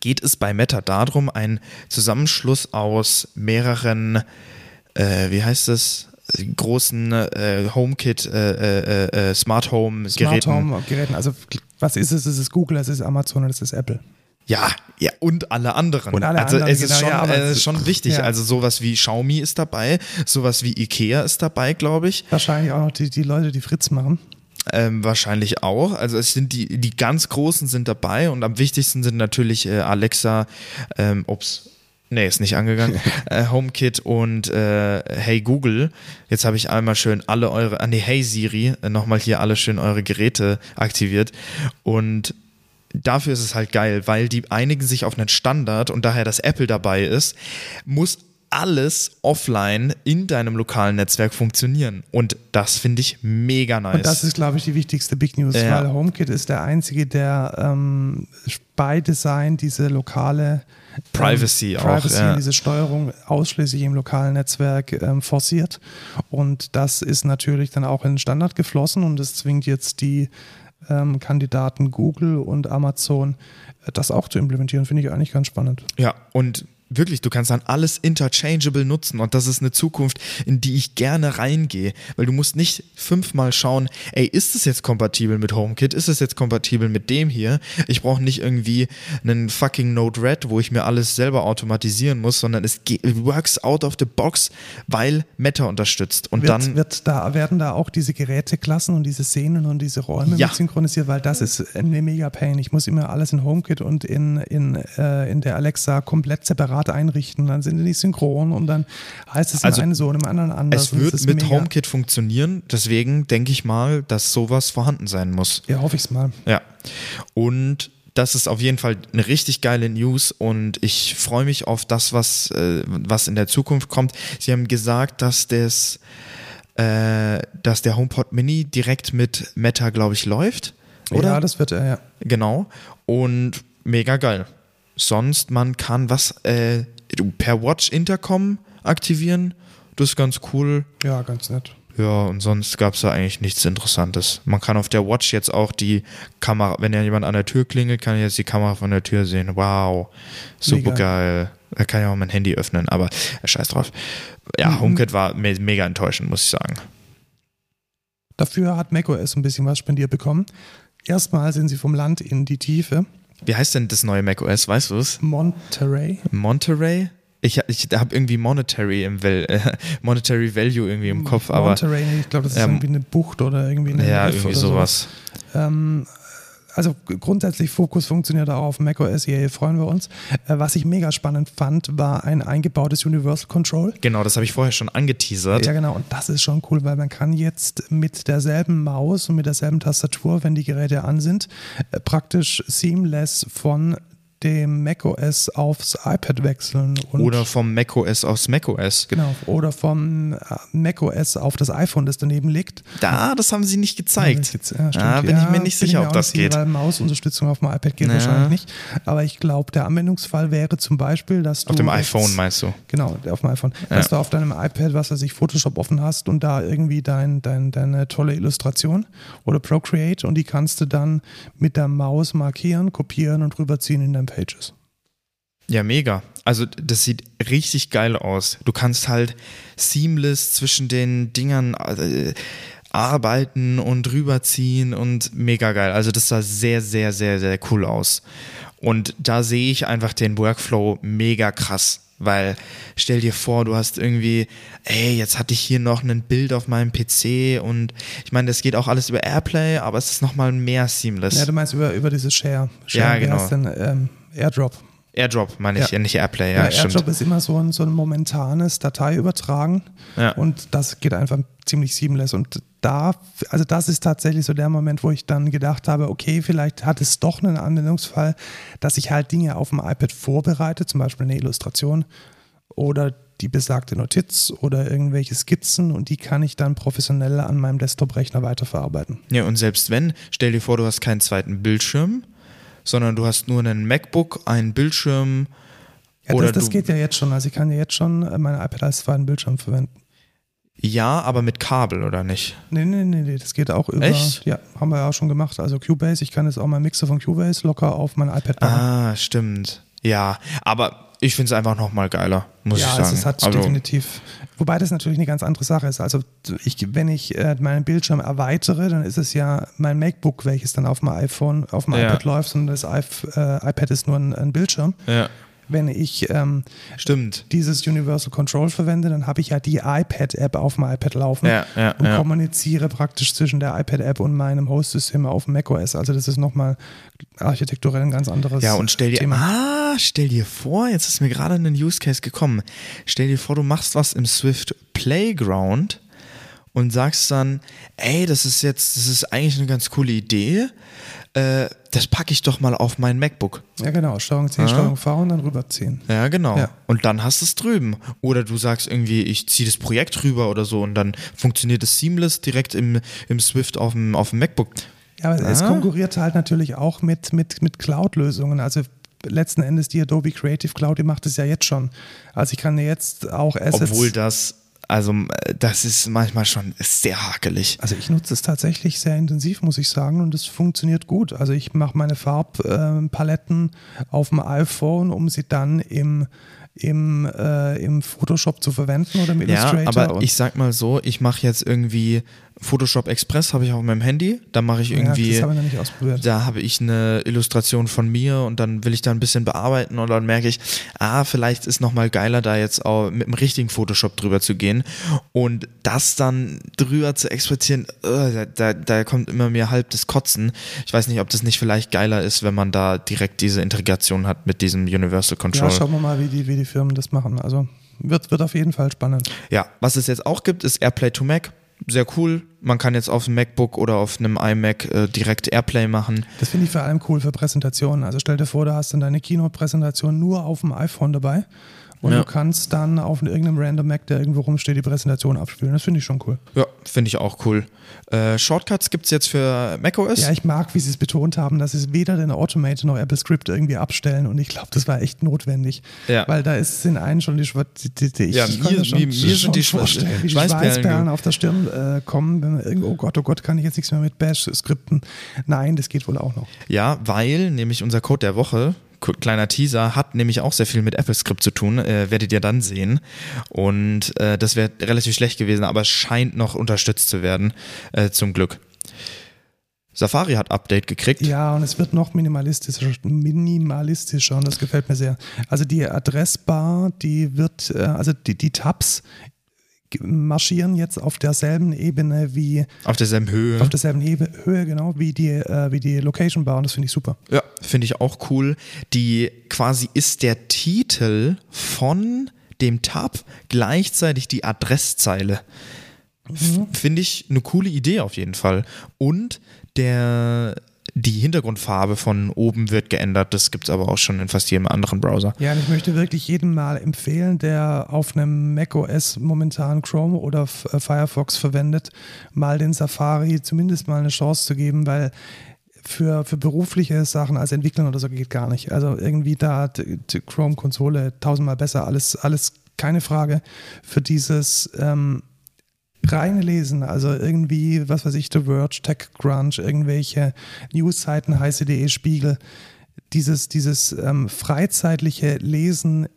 geht es bei Meta darum, ein Zusammenschluss aus mehreren, äh, wie heißt es, großen äh, HomeKit, äh, äh, äh, Smart Home Smart Geräten. Home Geräten. Also was ist es? Es ist Google, es ist Amazon und es ist Apple. Ja, ja, und alle anderen. Und alle also anderen, es ist genau, schon, ja, äh, es- es ist schon wichtig. ja. Also sowas wie Xiaomi ist dabei, sowas wie Ikea ist dabei, glaube ich. Wahrscheinlich auch noch die, die Leute, die Fritz machen. Ähm, wahrscheinlich auch. Also es sind die, die ganz Großen sind dabei und am wichtigsten sind natürlich äh, Alexa, ähm, ups, nee, ist nicht angegangen, äh, HomeKit und äh, Hey Google. Jetzt habe ich einmal schön alle eure, ah nee, Hey Siri, äh, nochmal hier alle schön eure Geräte aktiviert und dafür ist es halt geil, weil die einigen sich auf einen Standard und daher, dass Apple dabei ist, muss alles offline in deinem lokalen Netzwerk funktionieren. Und das finde ich mega nice. Und das ist, glaube ich, die wichtigste Big News, Ja. weil HomeKit ist der einzige, der ähm, bei Design diese lokale ähm, Privacy auch, Privacy ja. diese Steuerung ausschließlich im lokalen Netzwerk ähm, forciert. Und das ist natürlich dann auch in den Standard geflossen und das zwingt jetzt die ähm, Kandidaten Google und Amazon, äh, das auch zu implementieren. Finde ich eigentlich ganz spannend. Ja, und wirklich, du kannst dann alles interchangeable nutzen und das ist eine Zukunft, in die ich gerne reingehe, weil du musst nicht fünfmal schauen, ey, ist es jetzt kompatibel mit HomeKit, ist es jetzt kompatibel mit dem hier? Ich brauche nicht irgendwie einen fucking Node-RED, wo ich mir alles selber automatisieren muss, sondern es works out of the box, weil Meta unterstützt und Wird, dann wird da, werden da auch diese Geräteklassen und diese Szenen und diese Räume Ja. synchronisiert, weil das ist eine mega Pain. Ich muss immer alles in HomeKit und in, in, äh, in der Alexa komplett separat einrichten. Dann sind die nicht synchron und dann heißt es im Also, einen so und im anderen anders. es wird mit mega. HomeKit funktionieren, deswegen denke ich mal, dass sowas vorhanden sein muss. Ja, hoffe ich es mal. Ja. Und das ist auf jeden Fall eine richtig geile News und ich freue mich auf das, was, äh, was in der Zukunft kommt. Sie haben gesagt, dass das, äh, dass der HomePod Mini direkt mit Meta, glaube ich, läuft. Oder? Ja, das wird er, ja. Genau. Und mega geil. Sonst, man kann was äh, per Watch Intercom aktivieren. Das ist ganz cool. Ja, ganz nett. Ja, und sonst gab es da eigentlich nichts Interessantes. Man kann auf der Watch jetzt auch die Kamera, wenn ja jemand an der Tür klingelt, kann ich jetzt die Kamera von der Tür sehen. Wow, super geil. Da kann ich auch mein Handy öffnen, aber äh, scheiß drauf. Ja, Mhm. HomeKit war me mega enttäuschend, muss ich sagen. Dafür hat macOS ein bisschen was spendiert bekommen. Erstmal sind sie vom Land in die Tiefe. Wie heißt denn das neue macOS? Weißt du es? Monterey. Monterey? Ich, ich habe irgendwie Monetary im Val äh, Monetary Value irgendwie im Kopf, aber Monterey, ich glaube, das ist Ja, irgendwie eine Bucht oder irgendwie eine ja, Riff irgendwie oder sowas. Ähm, also grundsätzlich Fokus funktioniert auch auf macOS, hier freuen wir uns. Äh, was ich mega spannend fand, war ein eingebautes Universal Control. Genau, das habe ich vorher schon angeteasert. Ja, genau, und das ist schon cool, weil man kann jetzt mit derselben Maus und mit derselben Tastatur, wenn die Geräte an sind, äh, praktisch seamless von dem macOS aufs iPad wechseln. oder vom macOS aufs macOS. Genau, oder vom äh, macOS auf das iPhone, das daneben liegt. Da, das haben sie nicht gezeigt. Ja, da bin ja, ich mir nicht sicher, ob das geht. Weil Mausunterstützung auf dem iPad geht ja. wahrscheinlich nicht. Aber ich glaube, der Anwendungsfall wäre zum Beispiel, dass du. Auf dem iPhone meinst du? Genau, auf dem iPhone. Dass du auf deinem iPad, was weiß ich, Photoshop offen hast und da irgendwie dein, dein, deine tolle Illustration oder Procreate und die kannst du dann mit der Maus markieren, kopieren und rüberziehen in dein Pages. Ja, mega. Also das sieht richtig geil aus. Du kannst halt seamless zwischen den Dingern äh, arbeiten und rüberziehen und mega geil. Also das sah sehr, sehr, sehr, sehr cool aus. Und da sehe ich einfach den Workflow mega krass. Weil stell dir vor, du hast irgendwie, ey, jetzt hatte ich hier noch ein Bild auf meinem PC und ich meine, das geht auch alles über Airplay, aber es ist nochmal mehr seamless. Ja, du meinst über, über dieses Share. Share ja, genau. Denn, ähm, Airdrop. Airdrop meine ich, ja. nicht Airplay. Ja, ja Airdrop stimmt. ist immer so ein, so ein momentanes Dateiübertragen ja. und das geht einfach ziemlich seamless und da, also das ist tatsächlich so der Moment, wo ich dann gedacht habe, okay, vielleicht hat es doch einen Anwendungsfall, dass ich halt Dinge auf dem iPad vorbereite, zum Beispiel eine Illustration oder die besagte Notiz oder irgendwelche Skizzen und die kann ich dann professionell an meinem Desktop-Rechner weiterverarbeiten. Ja, und selbst wenn, stell dir vor, du hast keinen zweiten Bildschirm, sondern du hast nur einen MacBook, einen Bildschirm. Ja, oder das, das geht ja jetzt schon. Also ich kann ja jetzt schon mein iPad als zweiten Bildschirm verwenden. Ja, aber mit Kabel, oder nicht? Nee, nee, nee, nee, das geht auch über. Echt? Ja, haben wir ja auch schon gemacht. Also Cubase, ich kann jetzt auch meinen Mixer von Cubase locker auf mein iPad machen. Ah, stimmt. Ja, aber ich finde es einfach nochmal geiler, muss ja, ich sagen. Ja, es hat also, definitiv. Wobei das natürlich eine ganz andere Sache ist. Also ich, wenn ich äh, meinen Bildschirm erweitere, dann ist es ja mein MacBook, welches dann auf dem iPhone, auf dem ja. iPad läuft und das äh, iPad ist nur ein, ein Bildschirm. Ja wenn ich ähm, Stimmt. dieses Universal Control verwende, dann habe ich ja die iPad-App auf dem iPad laufen ja, ja, und ja. kommuniziere praktisch zwischen der iPad-App und meinem Host-System auf dem macOS. Also das ist nochmal architekturell ein ganz anderes Ja, und stell dir, Thema. ah, stell dir vor, jetzt ist mir gerade ein Use Case gekommen. Stell dir vor, du machst was im Swift Playground und sagst dann, ey, das ist jetzt, das ist eigentlich eine ganz coole Idee äh, das packe ich doch mal auf mein MacBook. Ja, genau. Steuerung C, ja. Steuerung V und dann rüberziehen. Ja, genau. Ja. Und dann hast du es drüben. Oder du sagst irgendwie, ich ziehe das Projekt rüber oder so und dann funktioniert es seamless direkt im, im Swift auf dem, auf dem MacBook. Ja, aber ja. es konkurriert halt natürlich auch mit, mit, mit Cloud-Lösungen. Also letzten Endes die Adobe Creative Cloud, die macht es ja jetzt schon. Also ich kann jetzt auch Assets. Obwohl das also äh, das ist manchmal schon sehr hakelig. Also ich nutze es tatsächlich sehr intensiv, muss ich sagen, und es funktioniert gut. Also ich mache meine Farbpaletten auf dem iPhone, um sie dann im im, äh, im Photoshop zu verwenden oder im Illustrator. Ja, aber ich sag mal so, ich mache jetzt irgendwie Photoshop Express habe ich auf meinem Handy. Da mache ich irgendwie. Ja, das habe ich noch nicht ausprobiert. Da habe ich eine Illustration von mir und dann will ich da ein bisschen bearbeiten und dann merke ich, ah, vielleicht ist nochmal geiler, da jetzt auch mit dem richtigen Photoshop drüber zu gehen und das dann drüber zu exportieren, uh, da, da kommt immer mehr halb das Kotzen. Ich weiß nicht, ob das nicht vielleicht geiler ist, wenn man da direkt diese Integration hat mit diesem Universal Control. Ja, schauen wir mal, wie die, wie die Firmen das machen. Also wird, wird auf jeden Fall spannend. Ja, was es jetzt auch gibt, ist AirPlay to Mac sehr cool. Man kann jetzt auf dem MacBook oder auf einem iMac äh, direkt Airplay machen. Das finde ich vor allem cool für Präsentationen. Also stell dir vor, du hast dann deine Keynote-Präsentation nur auf dem iPhone dabei und ja. du kannst dann auf irgendeinem random Mac, der irgendwo rumsteht, die Präsentation abspielen. Das finde ich schon cool. Ja, finde ich auch cool. Äh, Shortcuts gibt es jetzt für macOS. Ja, ich mag, wie sie es betont haben, dass sie weder den Automate noch Apple Script irgendwie abstellen und ich glaube, das war echt notwendig. Ja. Weil da ist, sind einen schon die, die ja, mir, schon, mir, mir sind die die Schweißperlen auf der Stirn äh, kommen, wenn man irgendwo, oh Gott, oh Gott, kann ich jetzt nichts mehr mit Bash skripten. Nein, das geht wohl auch noch. Ja, weil nämlich unser Code der Woche kleiner Teaser, hat nämlich auch sehr viel mit AppleScript zu tun, äh, werdet ihr dann sehen. Und äh, das wäre relativ schlecht gewesen, aber es scheint noch unterstützt zu werden, äh, zum Glück. Safari hat Update gekriegt. Ja, und es wird noch minimalistischer, minimalistischer und das gefällt mir sehr. Also die Adressbar, die wird, äh, also die, die Tabs marschieren jetzt auf derselben Ebene wie Auf derselben Höhe. auf derselben Hebe, Höhe genau wie die äh, wie die Location Bar und das finde ich super. Ja, finde ich auch cool. Die quasi ist der Titel von dem Tab gleichzeitig die Adresszeile. F- Finde ich eine coole Idee auf jeden Fall. Und der, die Hintergrundfarbe von oben wird geändert. Das gibt es aber auch schon in fast jedem anderen Browser. Ja, und ich möchte wirklich jedem mal empfehlen, der auf einem macOS momentan Chrome oder äh, Firefox verwendet, mal den Safari zumindest mal eine Chance zu geben, weil für, für berufliche Sachen als Entwickler oder so geht gar nicht. Also irgendwie da die, die Chrome-Konsole tausendmal besser, alles, alles keine Frage. Für dieses ähm, reine Lesen, also irgendwie, was weiß ich, The Verge, TechCrunch, irgendwelche Newsseiten, heiße.de, Spiegel, dieses, dieses ähm, freizeitliche Lesen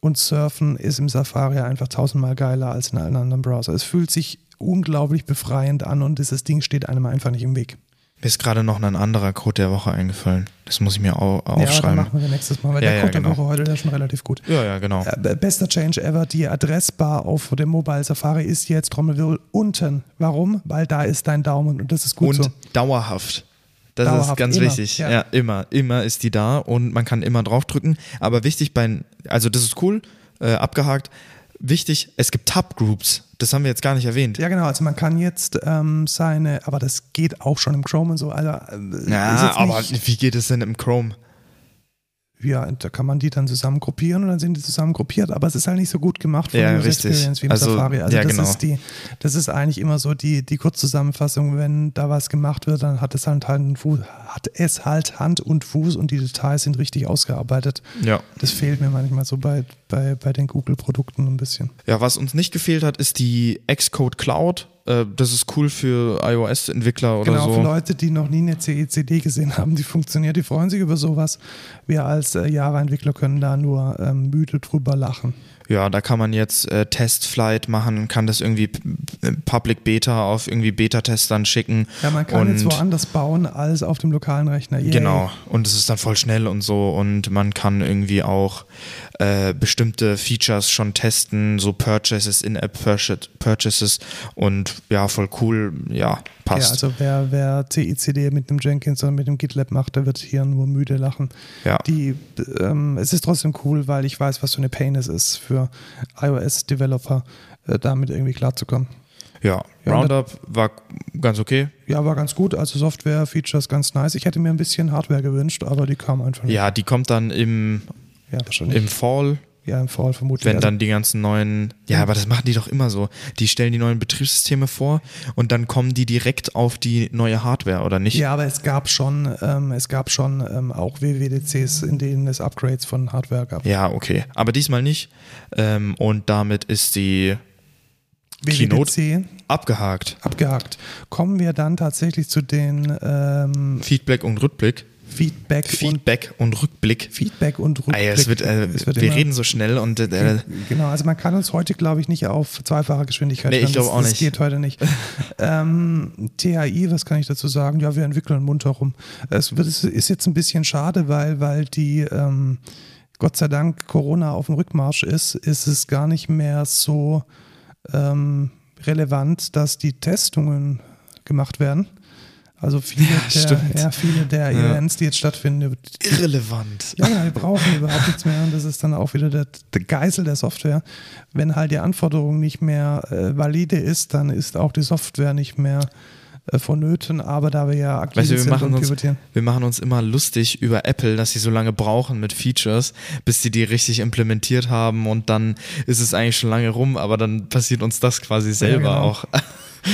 und Surfen ist im Safari einfach tausendmal geiler als in allen anderen Browser. Es fühlt sich unglaublich befreiend an und dieses Ding steht einem einfach nicht im Weg. Mir ist gerade noch ein anderer Code der Woche eingefallen. Das muss ich mir au Ja, dann aufschreiben. machen wir nächstes Mal, weil Ja, der ja, Code der genau. Woche heute der ist schon relativ gut. Ja, ja, genau. Äh, bester Change ever, die Adressbar auf dem Mobile Safari ist jetzt Trommelwirbel unten. Warum? Weil da ist dein Daumen und das ist gut und so. dauerhaft. Das ist Dauerhaft, ganz immer, wichtig. ja. Ja. immer. Immer ist die da und man kann immer draufdrücken. Aber wichtig bei, also das ist cool, äh, abgehakt. Wichtig, es gibt Tab-Groups. Das haben wir jetzt gar nicht erwähnt. Ja, genau. Also man kann jetzt ähm, seine, aber das geht auch schon im Chrome und so. Also, äh, Ja, aber wie geht es denn im Chrome? Ja, da kann man die dann zusammen gruppieren und dann sind die zusammen gruppiert, aber es ist halt nicht so gut gemacht von Ja, User richtig. Experience wie im Also, Safari. Also ja, das genau. ist die, das ist eigentlich immer so die, die Kurzzusammenfassung, wenn da was gemacht wird, dann hat es halt, halt einen Fuß, hat es halt Hand und Fuß und die Details sind richtig ausgearbeitet. Ja. Das fehlt mir manchmal so bei, bei, bei den Google-Produkten ein bisschen. Ja, was uns nicht gefehlt hat, ist die Xcode Cloud. Äh, das ist cool für iOS-Entwickler oder Genau, so. für Leute, die noch nie eine CECD gesehen haben, die funktioniert, die freuen sich über sowas. Wir als äh, Java-Entwickler können da nur ähm, müde drüber lachen. Ja, da kann man jetzt äh, Testflight machen, kann das irgendwie Public Beta auf irgendwie Beta-Testern schicken. Ja, man kann jetzt woanders bauen als auf dem lokalen Rechner. Yay. Genau, und es ist dann voll schnell und so und man kann irgendwie auch äh, bestimmte Features schon testen, so Purchases, In-App-Purchases und ja, voll cool, ja, passt. Ja, also wer, wer CICD mit dem Jenkins oder mit dem GitLab macht, der wird hier nur müde lachen. Ja. Die, ähm, es ist trotzdem cool, weil ich weiß, was für eine Pain es ist für iOS-Developer, äh, damit irgendwie klarzukommen. ja, Ja, Roundup war ganz okay. Ja, war ganz gut. Also Software-Features ganz nice. Ich hätte mir ein bisschen Hardware gewünscht, aber die kam einfach nicht. Ja, die kommt dann im, ja wahrscheinlich. im Fall, ja, im Fall vermutlich. wenn dann die ganzen neuen, ja, aber das machen die doch immer so. Die stellen die neuen Betriebssysteme vor und dann kommen die direkt auf die neue Hardware, oder nicht? ja, aber es gab schon, ähm, es gab schon ähm, auch WWDCs, in denen es Upgrades von Hardware gab. Ja, okay. Aber diesmal nicht. Ähm, und damit ist die Keynote WWDC abgehakt. abgehakt. Kommen wir dann tatsächlich zu den ähm, Feedback und Rückblick. Feedback, und Feedback und Rückblick. Feedback und Rückblick. Ah, es wird, äh, Es wird wir reden so schnell und äh, Genau, also man kann uns heute, glaube ich, nicht auf zweifache Geschwindigkeit Nee, ich glaube das, auch das nicht. geht heute nicht. ähm, THI, was kann ich dazu sagen? Ja, wir entwickeln munter rum. Es wird, es ist jetzt ein bisschen schade, weil, weil die, ähm, Gott sei Dank, Corona auf dem Rückmarsch ist, ist es gar nicht mehr so ähm, relevant, dass die Testungen gemacht werden. Also viele der, stimmt. ja, viele der Ja. Events, die jetzt stattfinden, irrelevant. ja, genau, wir brauchen überhaupt nichts mehr und das ist dann auch wieder der, der Geisel der Software. Wenn halt die Anforderung nicht mehr äh, valide ist, dann ist auch die Software nicht mehr äh, vonnöten, aber da wir ja aktiv Weißt du, wir sind machen, und uns, wir machen uns immer lustig über Apple, dass sie so lange brauchen mit Features, bis sie die richtig implementiert haben und dann ist es eigentlich schon lange rum, aber dann passiert uns das quasi selber genau. auch.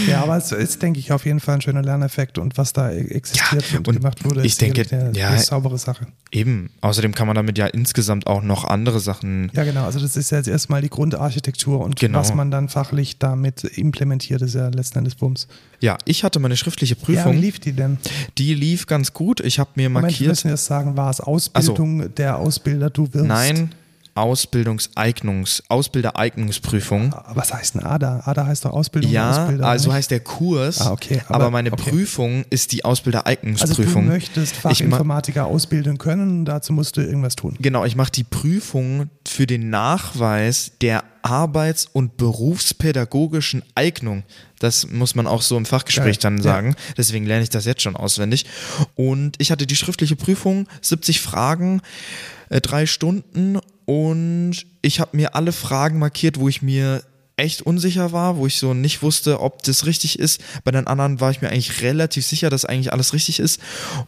Ja, aber es ist, denke ich, auf jeden Fall ein schöner Lerneffekt und was da e- existiert Ja, und, und gemacht wurde, ich denke, sicherlich eine, ja, eine saubere Sache. Eben. Außerdem kann man damit ja insgesamt auch noch andere Sachen. Ja, genau, also das ist jetzt erstmal die Grundarchitektur und Genau. was man dann fachlich damit implementiert, ist ja letzten Endes Bums. Ja, ich hatte meine schriftliche Ja, Prüfung. wie lief die denn? die lief ganz gut. Ich habe mir Moment, wir markiert. müssen jetzt sagen, war es Ausbildung der Ausbilder, du wirst? Nein, Ausbildungseignungs, Ausbildereignungsprüfung. Was heißt ein ADA? ADA heißt doch Ausbildung. Ja, Ausbilder, also nicht? heißt der Kurs, Ah, okay, aber, aber- meine okay. Prüfung ist die Also du Ausbildereignungsprüfung. möchtest Fachinformatiker ausbilden können, dazu musst du irgendwas tun. Genau, ich mache die Prüfung für den Nachweis der arbeits- und berufspädagogischen Eignung. Das muss man auch so im Fachgespräch Geil, dann ja. sagen. Deswegen lerne ich das jetzt schon auswendig. Und ich hatte die schriftliche Prüfung, 70 Fragen, äh, drei Stunden und ich habe mir alle Fragen markiert, wo ich mir echt unsicher war, wo ich so nicht wusste, ob das richtig ist. Bei den anderen war ich mir eigentlich relativ sicher, dass eigentlich alles richtig ist.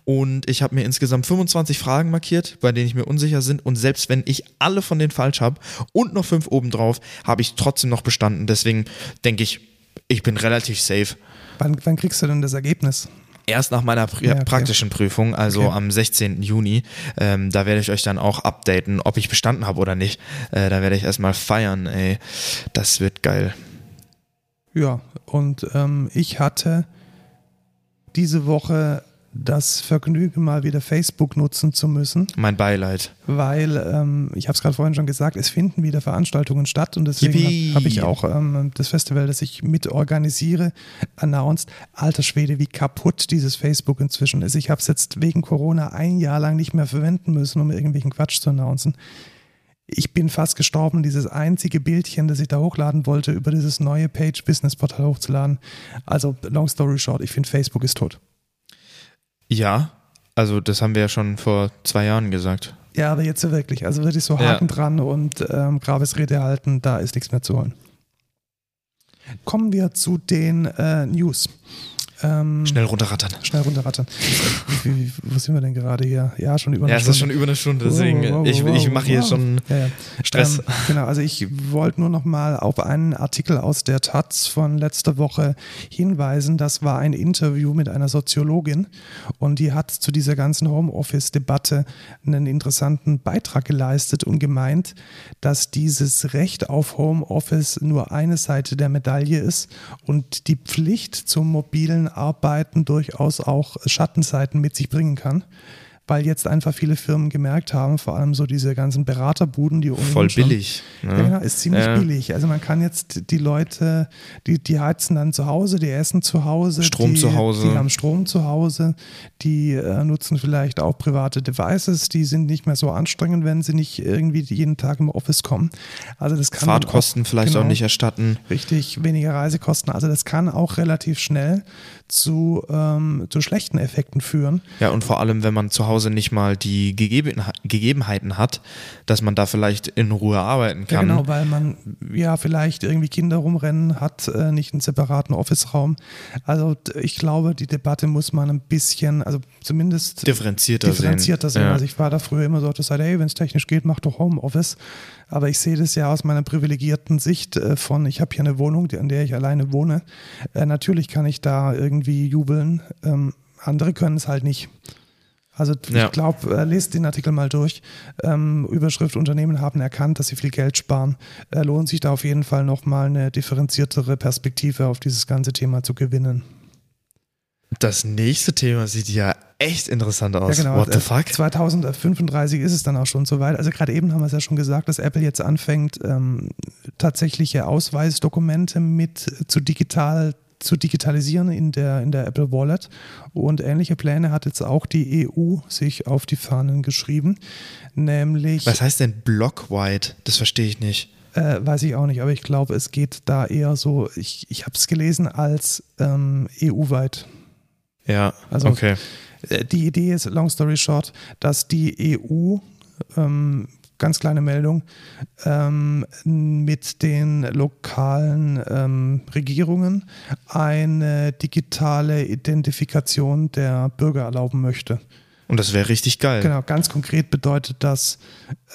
Und ich habe mir insgesamt 25 Fragen markiert, bei denen ich mir unsicher sind. Und selbst wenn ich alle von denen falsch habe und noch fünf obendrauf, habe ich trotzdem noch bestanden. Deswegen denke ich, ich bin relativ safe. Wann, wann kriegst du denn das Ergebnis? Erst nach meiner Pr Ja, okay. praktischen Prüfung, also Okay. am 16. Juni, ähm, da werde ich euch dann auch updaten, ob ich bestanden habe oder nicht. Äh, da werde ich erstmal feiern, ey. Das wird geil. Ja, und ähm, ich hatte diese Woche das Vergnügen, mal wieder Facebook nutzen zu müssen, Mein Beileid. weil, ähm, ich habe es gerade vorhin schon gesagt, es finden wieder Veranstaltungen statt und deswegen habe hab ich auch ähm, das Festival, das ich mit organisiere, announced. Alter Schwede, wie kaputt dieses Facebook inzwischen ist. Ich habe es jetzt wegen Corona ein Jahr lang nicht mehr verwenden müssen, um irgendwelchen Quatsch zu announcen. Ich bin fast gestorben, dieses einzige Bildchen, das ich da hochladen wollte, über dieses neue Page Business Portal hochzuladen. Also, long story short, ich finde Facebook ist tot. Ja, also das haben wir ja schon vor zwei Jahren gesagt. Ja, aber jetzt wirklich. Also wirklich so Ja. Haken dran und ähm, Grabesrede halten, da ist nichts mehr zu holen. Kommen wir zu den äh, News. Ähm, Schnell runterrattern. schnell runterrattern. wie, wie, wo sind wir denn gerade hier? Ja, schon über eine Ja, es Stunde. ist schon über eine Stunde, deswegen, Wow, wow, ich, wow, ich mache hier schon Ja, ja. Stress. Ähm, genau, also ich wollte nur noch mal auf einen Artikel aus der Taz von letzter Woche hinweisen. Das war ein Interview mit einer Soziologin und die hat zu dieser ganzen Homeoffice-Debatte einen interessanten Beitrag geleistet und gemeint, dass dieses Recht auf Homeoffice nur eine Seite der Medaille ist und die Pflicht zum mobilen Arbeiten durchaus auch Schattenseiten mit sich bringen kann. Weil jetzt einfach viele Firmen gemerkt haben, vor allem so diese ganzen Beraterbuden, die voll schon- billig. ja, Ne? genau, ist ziemlich Ja. billig. Also man kann jetzt die Leute, die, die heizen dann zu Hause, die essen zu Hause, Strom die, zu Hause. die haben Strom zu Hause, die äh, nutzen vielleicht auch private Devices, die sind nicht mehr so anstrengend, wenn sie nicht irgendwie jeden Tag im Office kommen. Also das kann Fahrtkosten auch, vielleicht genau, auch nicht erstatten. Richtig, weniger Reisekosten. Also das kann auch relativ schnell zu, ähm, zu schlechten Effekten führen. Ja, und vor allem, wenn man zu Hause nicht mal die Gegeben Gegebenheiten hat, dass man da vielleicht in Ruhe arbeiten Ja, kann. genau, weil man ja vielleicht irgendwie Kinder rumrennen hat, äh, nicht einen separaten Office-Raum. Also ich glaube, die Debatte muss man ein bisschen, also zumindest differenzierter, differenzierter sehen. Ja. Also ich war da früher immer so der Seite, hey, wenn es technisch geht, mach doch Homeoffice. Aber ich sehe das ja aus meiner privilegierten Sicht äh, von, ich habe hier eine Wohnung, an der ich alleine wohne. Äh, natürlich kann ich da irgendwie jubeln. Ähm, andere können es halt nicht. Also Ja. ich glaube, äh, lest den Artikel mal durch. Ähm, Überschrift Unternehmen haben erkannt, dass sie viel Geld sparen. Äh, lohnt sich da auf jeden Fall nochmal eine differenziertere Perspektive auf dieses ganze Thema zu gewinnen. Das nächste Thema sieht ja echt interessant aus. Ja, genau. What the Äh, fuck? 2035 ist es dann auch schon soweit. Also gerade eben haben wir es ja schon gesagt, dass Apple jetzt anfängt, ähm, tatsächliche Ausweisdokumente mit zu digital zu digitalisieren in der, in der Apple Wallet. Und ähnliche Pläne hat jetzt auch die EU sich auf die Fahnen geschrieben. Nämlich, Was heißt denn Block White? Das verstehe ich nicht. äh, weiß ich auch nicht, aber ich glaube, es geht da eher so, ich, ich habe es gelesen als ähm, EU-weit. Ja, Also- okay. Äh, Die Idee ist, long story short, dass die EU, ähm, ganz kleine Meldung, ähm, mit den lokalen ähm, Regierungen eine digitale Identifikation der Bürger erlauben möchte. Und das wäre richtig geil. Genau, ganz konkret bedeutet das,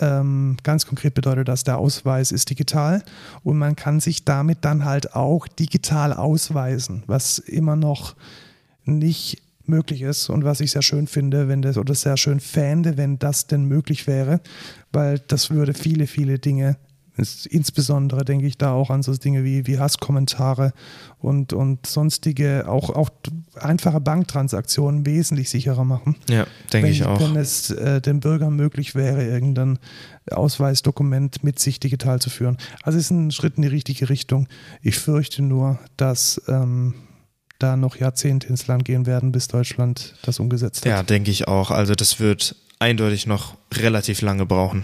ähm, ganz konkret bedeutet das, der Ausweis ist digital und man kann sich damit dann halt auch digital ausweisen, was immer noch nicht möglich ist und was ich sehr schön finde, wenn das oder sehr schön fände, wenn das denn möglich wäre, weil das würde viele, viele Dinge insbesondere denke ich da auch an so Dinge wie, wie Hasskommentare und, und sonstige, auch, auch einfache Banktransaktionen wesentlich sicherer machen. Ja, denke ich auch. Wenn es äh, den Bürgern möglich wäre, irgendein Ausweisdokument mit sich digital zu führen. Also es ist ein Schritt in die richtige Richtung. Ich fürchte nur, dass ähm, da noch Jahrzehnte ins Land gehen werden, bis Deutschland das umgesetzt hat. Ja, denke ich auch. Also das wird eindeutig noch relativ lange brauchen.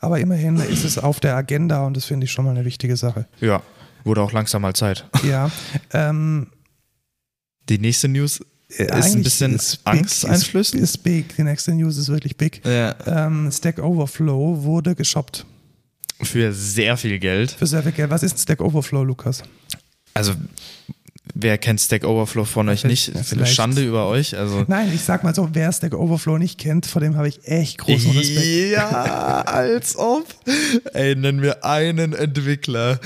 Aber immerhin ist es auf der Agenda und das finde ich schon mal eine wichtige Sache. Ja, wurde auch langsam mal Zeit. Ja. Ähm, Die nächste News äh, ist ein bisschen ist big, angsteinflößend. Ist, ist big. Die nächste News ist wirklich big. Ja. Ähm, Stack Overflow wurde geshoppt. Für sehr viel Geld. Für sehr viel Geld. Was ist ein Stack Overflow, Lukas? Also, wer kennt Stack Overflow von euch nicht? ja, Ist eine vielleicht- Schande über euch. Also, Nein, ich sag mal so, wer Stack Overflow nicht kennt, vor dem habe ich echt großen Respekt. Ja, als ob. Ey, nenn mir einen Entwickler,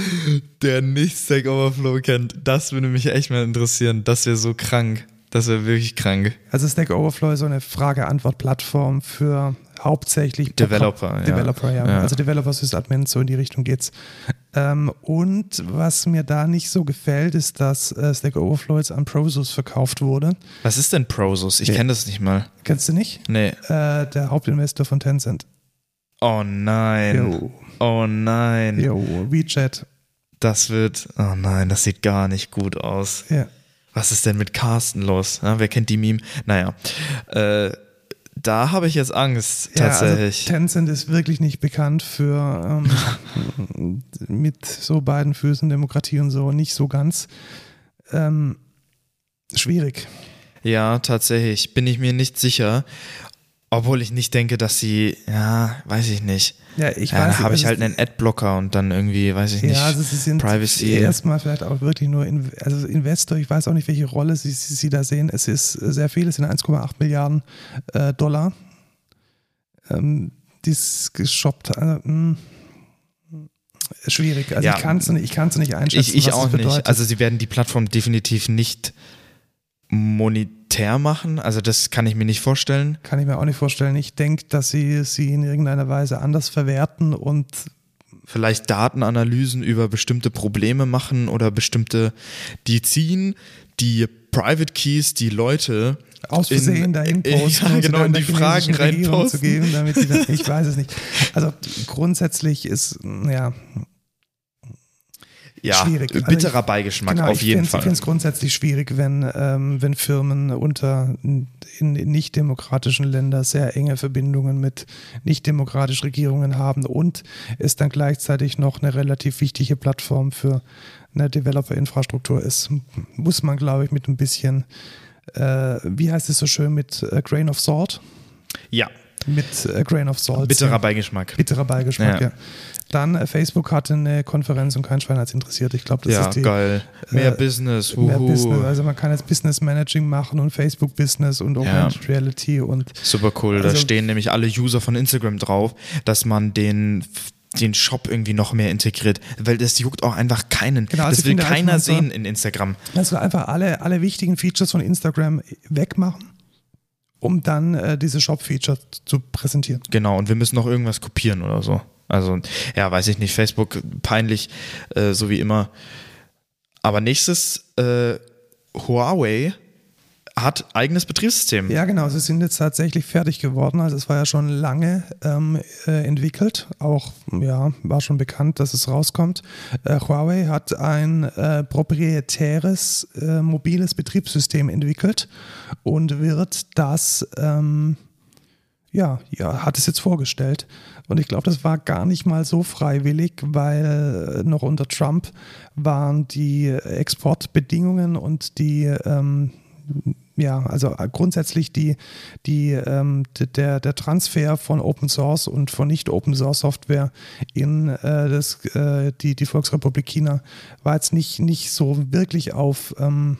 der nicht Stack Overflow kennt. Das würde mich echt mal interessieren. Das wäre so krank. Das wäre wirklich krank. Also Stack Overflow ist so eine Frage-Antwort-Plattform für hauptsächlich Developer, ja. Developer, ja. Ja. Also Developer Sysadmin, so in die Richtung geht's. Ähm, und was mir da nicht so gefällt, ist, dass äh, Stack Overflow jetzt an Prosus verkauft wurde. Was ist denn Prosus? Ich kenne das nicht mal. Kennst du nicht? Nee. Äh, der Hauptinvestor von Tencent. Oh nein. Jo. Oh nein. Jo, WeChat. Das wird. Oh nein, das sieht gar nicht gut aus. Ja. Was ist denn mit Carsten los? Ja, wer kennt die Meme? Naja. Äh, da habe ich jetzt Angst, Ja, tatsächlich. Also Tencent ist wirklich nicht bekannt für ähm, mit so beiden Füßen Demokratie und so nicht so ganz. Ähm, schwierig. Ja, tatsächlich. Bin ich mir nicht sicher. Obwohl ich nicht denke, dass sie, ja, weiß ich nicht. Ja, ich ja, weiß habe ich also halt einen Adblocker und dann irgendwie, weiß ich nicht. Ja, also sie sind Privacy. erstmal vielleicht auch wirklich nur in, also Investor. Ich weiß auch nicht, welche Rolle sie, sie, sie da sehen. Es ist sehr viel, es sind 1,8 Milliarden äh, Dollar. Ähm, die ist geshoppt. Also, mh, schwierig. Also Ja. ich kann es nicht, ich nicht einschätzen. ich ich was auch nicht. Also sie werden die Plattform definitiv nicht monetär machen. Also das kann ich mir nicht vorstellen. Kann ich mir auch nicht vorstellen. Ich denke, dass sie sie in irgendeiner Weise anders verwerten und Vielleicht Datenanalysen über bestimmte Probleme machen oder bestimmte, die ziehen die Private Keys, die Leute aus in- Versehen dahin posten, Ja, sie genau, in die Fragen reinposten. zu geben, damit die dann, ich weiß es nicht. Also grundsätzlich ist, ja, ja, Schwierig. Also bitterer Beigeschmack genau, auf jeden Ich Fall. finde es grundsätzlich schwierig, wenn, ähm, wenn Firmen unter in, in nicht-demokratischen Ländern sehr enge Verbindungen mit nicht-demokratischen Regierungen haben und es dann gleichzeitig noch eine relativ wichtige Plattform für eine Developer-Infrastruktur ist. Muss man, glaube ich, mit ein bisschen, äh, wie heißt es so schön, mit äh, Grain of Salt? ja, Mit äh, Grain of Salt. bitterer Beigeschmack. Bitterer Beigeschmack, ja. Ja. Dann äh, Facebook hatte eine Konferenz und kein Schwein hat es interessiert. Ich glaube, das ja, ist die geil. Mehr äh, Business. mehr wuhu. Business. Also man kann jetzt Business Managing machen und Facebook Business und Augmented Reality und Super cool. da Also- stehen nämlich alle User von Instagram drauf, dass man den den Shop irgendwie noch mehr integriert, weil das juckt auch einfach keinen. Genau, also das will einfach, keiner sehen in Instagram. also einfach alle, alle wichtigen Features von Instagram wegmachen, um dann äh, diese Shop-Feature zu präsentieren. Genau, und wir müssen noch irgendwas kopieren oder so. Also, ja, weiß ich nicht, Facebook peinlich, äh, so wie immer. Aber nächstes, äh, Huawei hat eigenes Betriebssystem. Ja, genau. Sie sind jetzt tatsächlich fertig geworden. Also es war ja schon lange ähm, äh, entwickelt. Auch ja, war schon bekannt, dass es rauskommt. Äh, Huawei hat ein äh, proprietäres äh, mobiles Betriebssystem entwickelt und wird das ähm, ja, ja, hat es jetzt vorgestellt. Und ich glaube, das war gar nicht mal so freiwillig, weil noch unter Trump waren die Exportbedingungen und die, ähm, ja, also grundsätzlich die, die, ähm, der, der Transfer von Open Source und von nicht Open Source Software in äh, das, äh, die, die Volksrepublik China war jetzt nicht, nicht so wirklich auf, ähm,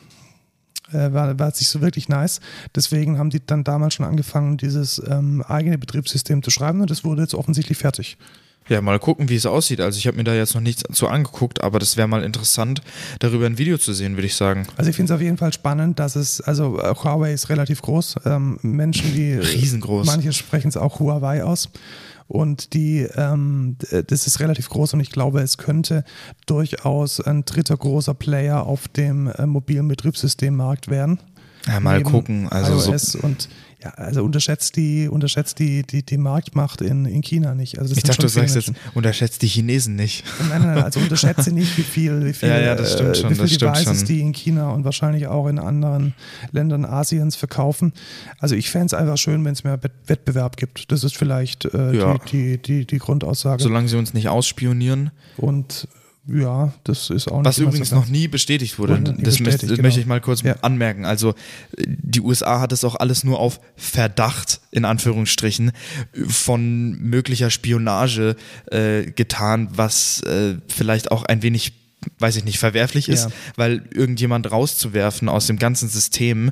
äh, war, war jetzt nicht so wirklich nice. Deswegen haben die dann damals schon angefangen, dieses ähm, eigene Betriebssystem zu schreiben und das wurde jetzt offensichtlich fertig. Ja, mal gucken, wie es aussieht. Also ich habe mir da jetzt noch nichts zu angeguckt, aber das wäre mal interessant, darüber ein Video zu sehen, würde ich sagen. Also ich finde es auf jeden Fall spannend, dass es, also äh, Huawei ist relativ groß. Ähm, Menschen, die Riesengroß. Manche sprechen es auch Huawei aus. Und die, ähm, das ist relativ groß und ich glaube, es könnte durchaus ein dritter großer Player auf dem äh, mobilen Betriebssystemmarkt werden. Ja, mal gucken. Also iOS so und ja, also unterschätzt die, unterschätzt die, die, die Marktmacht in, in China nicht. Also ich dachte, du sagst jetzt, unterschätzt die Chinesen nicht. Nein, nein, nein, also unterschätze nicht, wie viel, wie viel, ja, ja, das stimmt schon, wie viel das Devices schon. die in China und wahrscheinlich auch in anderen Ländern Asiens verkaufen. Also ich fände es einfach schön, wenn es mehr Wettbewerb gibt. Das ist vielleicht äh, Ja. die, die, die, die Grundaussage. Solange sie uns nicht ausspionieren. und ja, das ist auch nicht Was übrigens so noch nie bestätigt wurde. Nie das bestätigt, möchte, genau. möchte ich mal kurz Ja. anmerken. Also die USA hat es auch alles nur auf Verdacht, in Anführungsstrichen, von möglicher Spionage äh, getan, was äh, vielleicht auch ein wenig weiß ich nicht, verwerflich ist, Ja. weil irgendjemand rauszuwerfen aus dem ganzen System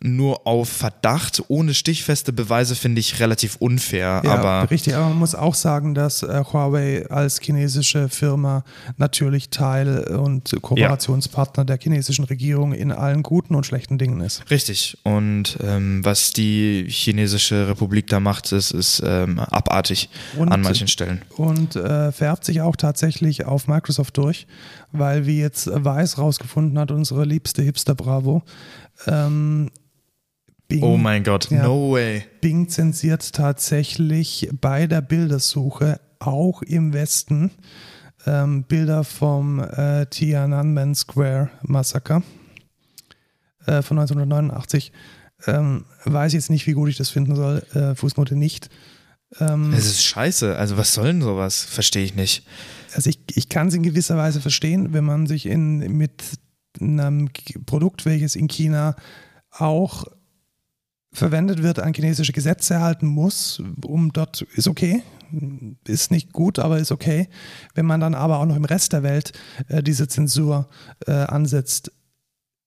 nur auf Verdacht, ohne stichfeste Beweise, finde ich relativ unfair. Ja, aber richtig, aber man muss auch sagen, dass äh, Huawei als chinesische Firma natürlich Teil und Kooperationspartner der chinesischen Regierung in allen guten und schlechten Dingen ist. Richtig. Und ähm, was die chinesische Republik da macht, ist, ist ähm, abartig Und- an manchen Stellen. Und äh, färbt sich auch tatsächlich auf Microsoft durch, weil wie jetzt Weiß rausgefunden hat, unsere liebste Hipster Bravo, ähm, Bing, Oh mein Gott, Ja. no way. Bing zensiert tatsächlich bei der Bildersuche auch im Westen ähm, Bilder vom äh, Tiananmen Square Massaker äh, von 1989. Ähm, weiß jetzt nicht, wie gut ich das finden soll. Äh, Fußnote nicht. Ähm, Es ist scheiße. Also was soll denn sowas? Verstehe ich nicht. Also ich, ich kann es in gewisser Weise verstehen, wenn man sich in, mit einem Produkt, welches in China auch verwendet wird, an chinesische Gesetze halten muss, um dort, ist okay, ist nicht gut, aber ist okay. Wenn man dann aber auch noch im Rest der Welt äh, diese Zensur äh, ansetzt,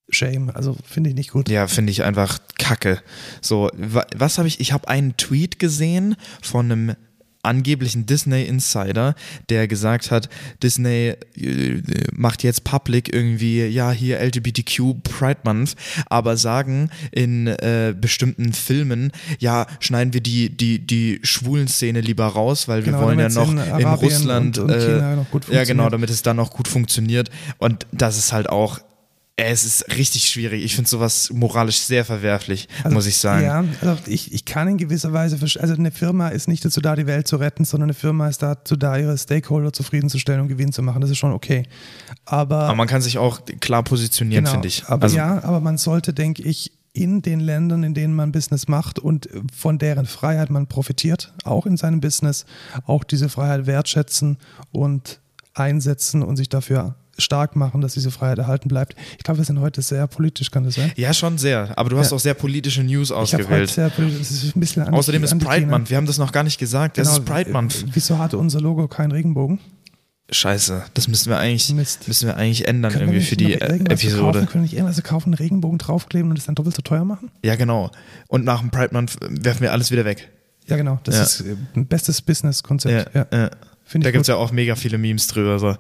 shame, also finde ich nicht gut. Ja, finde ich einfach kacke. So, wa was habe ich? Ich habe einen Tweet gesehen von einem angeblichen Disney Insider, der gesagt hat, Disney äh, macht jetzt public irgendwie, ja, hier LGBTQ Pride Month, aber sagen in äh, bestimmten Filmen, ja, schneiden wir die, die, die schwulen Szene lieber raus, weil wir Genau, wollen ja noch in in, Russland, und- und äh, ja genau, damit es dann noch gut funktioniert. Und das ist halt auch es ist richtig schwierig. Ich finde sowas moralisch sehr verwerflich, muss ich sagen. Ja, also ich, ich kann in gewisser Weise, also eine Firma ist nicht dazu da, die Welt zu retten, sondern eine Firma ist dazu da, ihre Stakeholder zufriedenzustellen und Gewinn zu machen. Das ist schon okay. Aber, Aber man kann sich auch klar positionieren, genau, finde ich. aber also, ja, aber man sollte, denke ich, in den Ländern, in denen man Business macht und von deren Freiheit man profitiert, auch in seinem Business, auch diese Freiheit wertschätzen und einsetzen und sich dafür stark machen, dass diese Freiheit erhalten bleibt. Ich glaube, wir sind heute sehr politisch, kann das sein? ja, schon sehr. Aber du hast Ja. auch sehr politische News Ich habe heute ausgewählt. sehr politisch, das ist ein bisschen anti- Außerdem ist Pride. Month. Wir haben das noch gar nicht gesagt. Es Genau, ist Pride Month. äh, Wieso hat unser Logo keinen Regenbogen? Scheiße. Das müssen wir eigentlich, Mist. müssen wir eigentlich ändern Können wir irgendwie nicht für die Episode. Kaufen? Können wir nicht irgendwas kaufen, einen Regenbogen draufkleben und es dann doppelt so teuer machen? Ja, genau. Und nach dem Pride Month werfen wir alles wieder weg. Ja, genau. Das Ja. ist äh, ein bestes Business-Konzept. Ja, ja. Finde Da gibt es ja auch mega viele Memes drüber. So.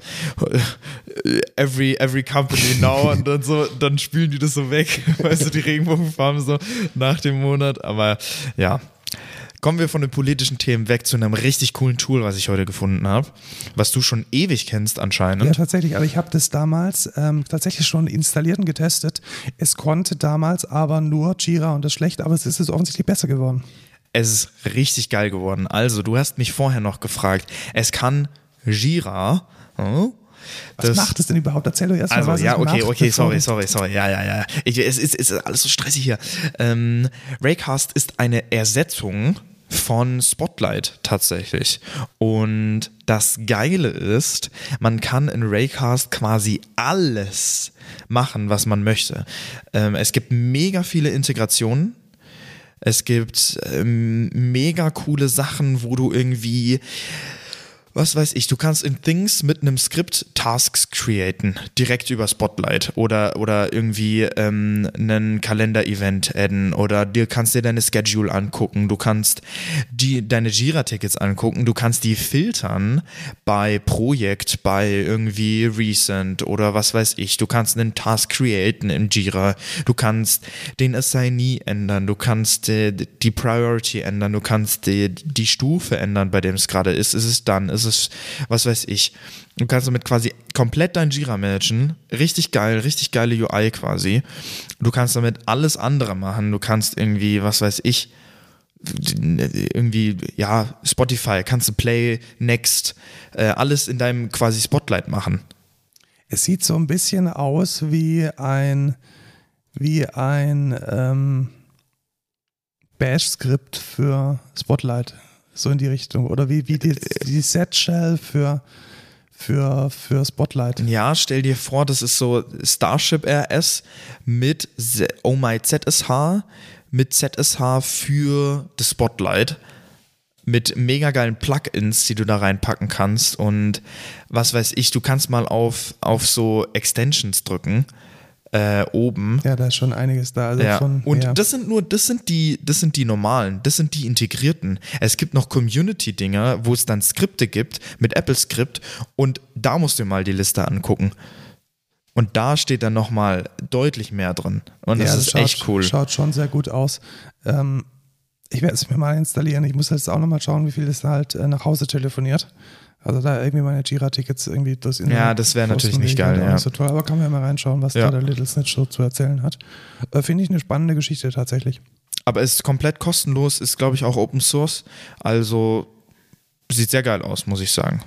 Every, every company now und dann so, dann spülen die das so weg. Weißt du, die Regenbogenfarben so nach dem Monat. Aber ja. Kommen wir von den politischen Themen weg zu einem richtig coolen Tool, was ich heute gefunden habe, was du schon ewig kennst anscheinend. Ja, tatsächlich. Aber ich habe das damals ähm, tatsächlich schon installiert und getestet. Es konnte damals aber nur Jira und das schlecht, aber es ist jetzt offensichtlich besser geworden. Es ist richtig geil geworden. Also, du hast mich vorher noch gefragt. Es kann Jira. hm? Was Das- macht es denn überhaupt? Erzähl doch erst mal, Also, was ja, es okay, macht, okay, sorry, sorry, sorry. Ja, ja, ja. Ich, es ist, es ist alles so stressig hier. Ähm, Raycast ist eine Ersetzung von Spotlight tatsächlich. Und das Geile ist, man kann in Raycast quasi alles machen, was man möchte. Ähm, es gibt mega viele Integrationen. Es gibt ähm, mega coole Sachen, wo du irgendwie was weiß ich, du kannst in Things mit einem Skript Tasks createn, direkt über Spotlight oder, oder irgendwie ähm, einen Kalender-Event adden oder dir kannst dir deine Schedule angucken, du kannst die, deine Jira-Tickets angucken, du kannst die filtern bei Projekt, bei irgendwie Recent oder was weiß ich, du kannst einen Task createn im Jira, du kannst den Assignee ändern, du kannst äh, die Priority ändern, du kannst die, die Stufe ändern, bei dem es gerade ist, ist es dann, ist es, was weiß ich. Du kannst damit quasi komplett dein Jira managen. Richtig geil, richtig geile UI quasi. Du kannst damit alles andere machen. Du kannst irgendwie, was weiß ich, irgendwie, ja, Spotify, kannst du Play, Next, äh, alles in deinem quasi Spotlight machen. Es sieht so ein bisschen aus wie ein, wie ein ähm, Bash-Skript für Spotlight so in die Richtung. Oder wie, wie die, die Set-Shell für, für, für Spotlight. Ja, stell dir vor, das ist so Starship RS mit Oh My ZSH, mit ZSH für das Spotlight. Mit mega geilen Plugins, die du da reinpacken kannst. Und was weiß ich, du kannst mal auf, auf so Extensions drücken äh, oben. Ja, da ist schon einiges da. Also ja. von, und ja. das sind nur, das sind die, das sind die normalen, das sind die integrierten. Es gibt noch Community-Dinger, wo es dann Skripte gibt mit Apple Script und da musst du mal die Liste angucken. Und da steht dann nochmal deutlich mehr drin. Und das, ja, ist schaut, echt cool. Schaut schon sehr gut aus. Ähm, ich werde es mir mal installieren. Ich muss jetzt auch nochmal schauen, wie viel es halt äh, nach Hause telefoniert. Also da irgendwie meine Jira-Tickets irgendwie das in Ja, das wäre natürlich nicht geil, ja. Nicht so toll, aber kann man ja mal reinschauen, was Ja. da der Little Snitch so zu erzählen hat. Äh, Finde ich eine spannende Geschichte tatsächlich. Aber es ist komplett kostenlos, ist glaube ich auch Open Source. Also sieht sehr geil aus, muss ich sagen.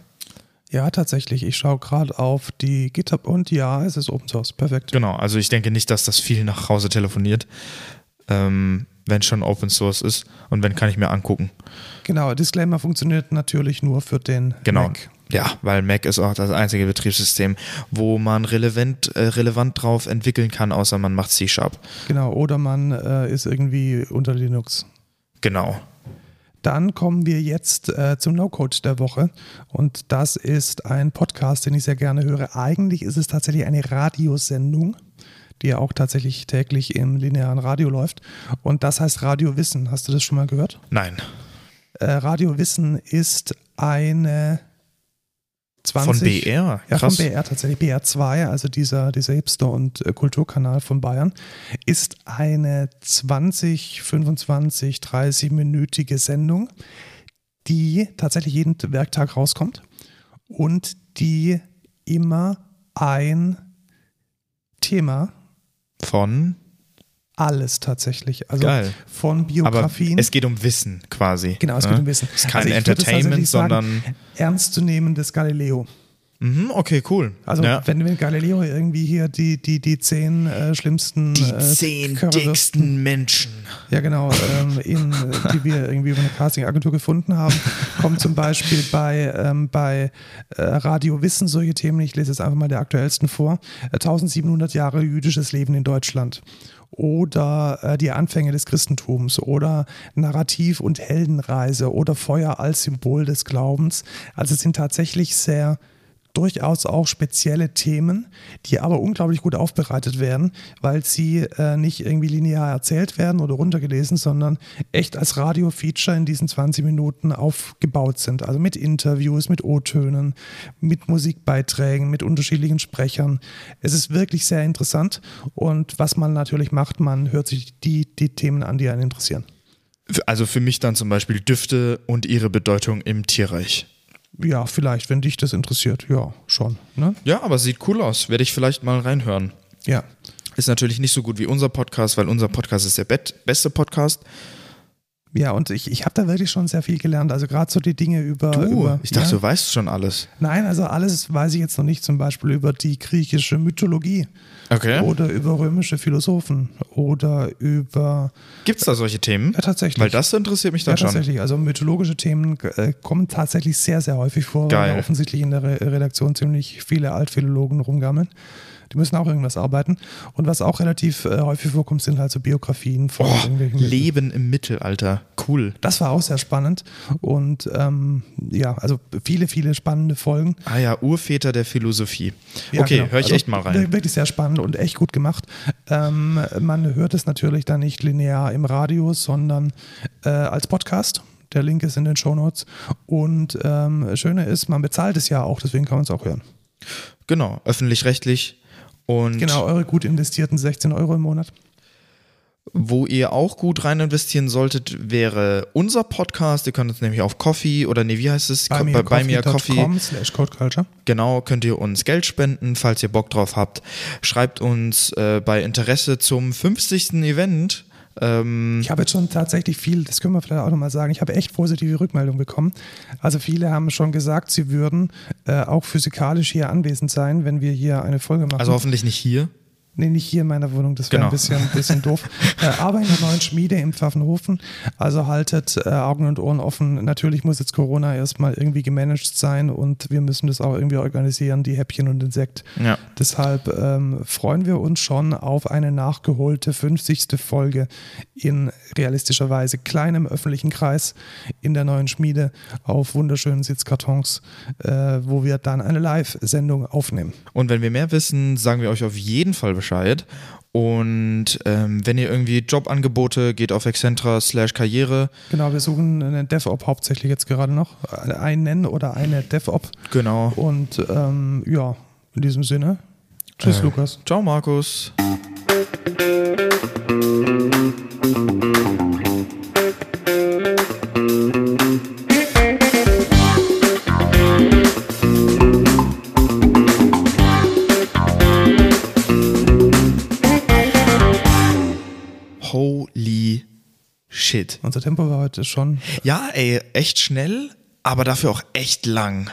Ja, tatsächlich. Ich schaue gerade auf die GitHub und ja, es ist Open Source. Perfekt. Genau, also ich denke nicht, dass das viel nach Hause telefoniert. Ähm, wenn schon Open Source ist und wenn kann ich mir angucken. Genau, Disclaimer funktioniert natürlich nur für den Genau. Mac. Ja, weil Mac ist auch das einzige Betriebssystem, wo man relevant, äh, relevant drauf entwickeln kann, außer man macht C-Sharp. Genau, oder man äh, ist irgendwie unter Linux. Genau. Dann kommen wir jetzt äh, zum No-Code der Woche. Und das ist ein Podcast, den ich sehr gerne höre. Eigentlich ist es tatsächlich eine Radiosendung, die ja auch tatsächlich täglich im linearen Radio läuft. Und das heißt Radio Wissen. Hast du das schon mal gehört? Nein. Äh, Radio Wissen ist eine 20, Von BR? Ja, von. BR tatsächlich. BR2, also dieser, dieser Hipster- und äh, Kulturkanal von Bayern, ist eine 20, 25, 30-minütige Sendung, die tatsächlich jeden Werktag rauskommt und die immer ein Thema, Von? alles tatsächlich, also Geil. von Aber Biografien. es geht um Wissen quasi. Genau, es ne? geht um Wissen. Es ist kein Also Entertainment, sagen, sondern. ernstzunehmendes Galileo. Mhm, okay, cool. Also ja. wenn wir Galileo irgendwie hier die, die, die zehn äh, schlimmsten die äh, zehn dicksten Menschen. Ja genau, ähm, in, äh, die wir irgendwie über eine Castingagentur gefunden haben, kommen zum Beispiel bei, ähm, bei äh, Radio Wissen solche Themen, ich lese jetzt einfach mal der aktuellsten vor, äh, 1700 Jahre jüdisches Leben in Deutschland oder äh, die Anfänge des Christentums oder Narrativ und Heldenreise oder Feuer als Symbol des Glaubens. Also es sind tatsächlich sehr durchaus auch spezielle Themen, die aber unglaublich gut aufbereitet werden, weil sie äh, nicht irgendwie linear erzählt werden oder runtergelesen, sondern echt als Radio-Feature in diesen 20 Minuten aufgebaut sind. Also mit Interviews, mit O-Tönen, mit Musikbeiträgen, mit unterschiedlichen Sprechern. Es ist wirklich sehr interessant und was man natürlich macht, man hört sich die, die Themen an, die einen interessieren. Also für mich dann zum Beispiel Düfte und ihre Bedeutung im Tierreich. Ja, vielleicht, wenn dich das interessiert. Ja, schon. Ne? Ja, aber sieht cool aus. Werde ich vielleicht mal reinhören. Ja. Ist natürlich nicht so gut wie unser Podcast, weil unser Podcast ist der beste Podcast. Ja, und ich, ich habe da wirklich schon sehr viel gelernt. Also gerade so die Dinge über. Du, über ich dachte, ja. du weißt schon alles. Nein, also alles weiß ich jetzt noch nicht. Zum Beispiel über die griechische Mythologie Okay. oder über römische Philosophen oder über. Gibt es da solche Themen? Ja, tatsächlich. Weil das interessiert mich ja, dann schon. tatsächlich. Also mythologische Themen äh, kommen tatsächlich sehr, sehr häufig vor, Geil. weil offensichtlich in der Re Redaktion ziemlich viele Altphilologen rumgammeln, Die müssen auch irgendwas arbeiten. Und was auch relativ äh, häufig vorkommt, sind halt so Biografien von Oh, irgendwelchen. Leben im Mittelalter. Cool. Das war auch sehr spannend. Und ähm, ja, also viele, viele spannende Folgen. Ah ja, Urväter der Philosophie. Ja, okay, genau. höre ich Also echt mal rein. wir- Wirklich sehr spannend und echt gut gemacht. Ähm, man hört es natürlich dann nicht linear im Radio, sondern äh, als Podcast. Der Link ist in den Shownotes. Und ähm, Schöne ist, man bezahlt es ja auch, deswegen kann man es auch hören. Genau, öffentlich-rechtlich. Und Genau, eure gut investierten 16 Euro im Monat. wo ihr auch gut rein investieren solltet, wäre unser Podcast. Ihr könnt uns nämlich auf Coffee oder nee, wie heißt es? Bei mir, bei mir Coffee. slash codeculture. Genau, könnt ihr uns Geld spenden, falls ihr Bock drauf habt. Schreibt uns äh, bei Interesse zum 50. Event. Ähm, Ich habe jetzt schon tatsächlich viel, das können wir vielleicht auch nochmal sagen, ich habe echt positive Rückmeldungen bekommen. Also viele haben schon gesagt, sie würden äh, auch physikalisch hier anwesend sein, wenn wir hier eine Folge machen. also hoffentlich nicht hier. Nee, nicht hier in meiner Wohnung, das wäre Genau. ein bisschen, ein bisschen doof. Äh, aber in der neuen Schmiede im Pfaffenhofen. Also haltet äh, Augen und Ohren offen. Natürlich muss jetzt Corona erstmal irgendwie gemanagt sein und wir müssen das auch irgendwie organisieren, die Häppchen und den Sekt. Ja. Deshalb ähm, freuen wir uns schon auf eine nachgeholte 50. Folge in realistischerweise kleinem öffentlichen Kreis in der neuen Schmiede auf wunderschönen Sitzkartons, äh, wo wir dann eine Live-Sendung aufnehmen. Und wenn wir mehr wissen, sagen wir euch auf jeden Fall Bescheid. Und ähm, wenn ihr irgendwie Jobangebote, geht auf Excentra slash Karriere. Genau, wir suchen einen DevOps hauptsächlich jetzt gerade noch. Einen oder eine DevOps. Genau. Und ähm, ja, in diesem Sinne. Tschüss, Äh. Lukas. Ciao, Markus. Shit. Unser Tempo war heute schon. Ja, ey, echt schnell, aber dafür auch echt lang.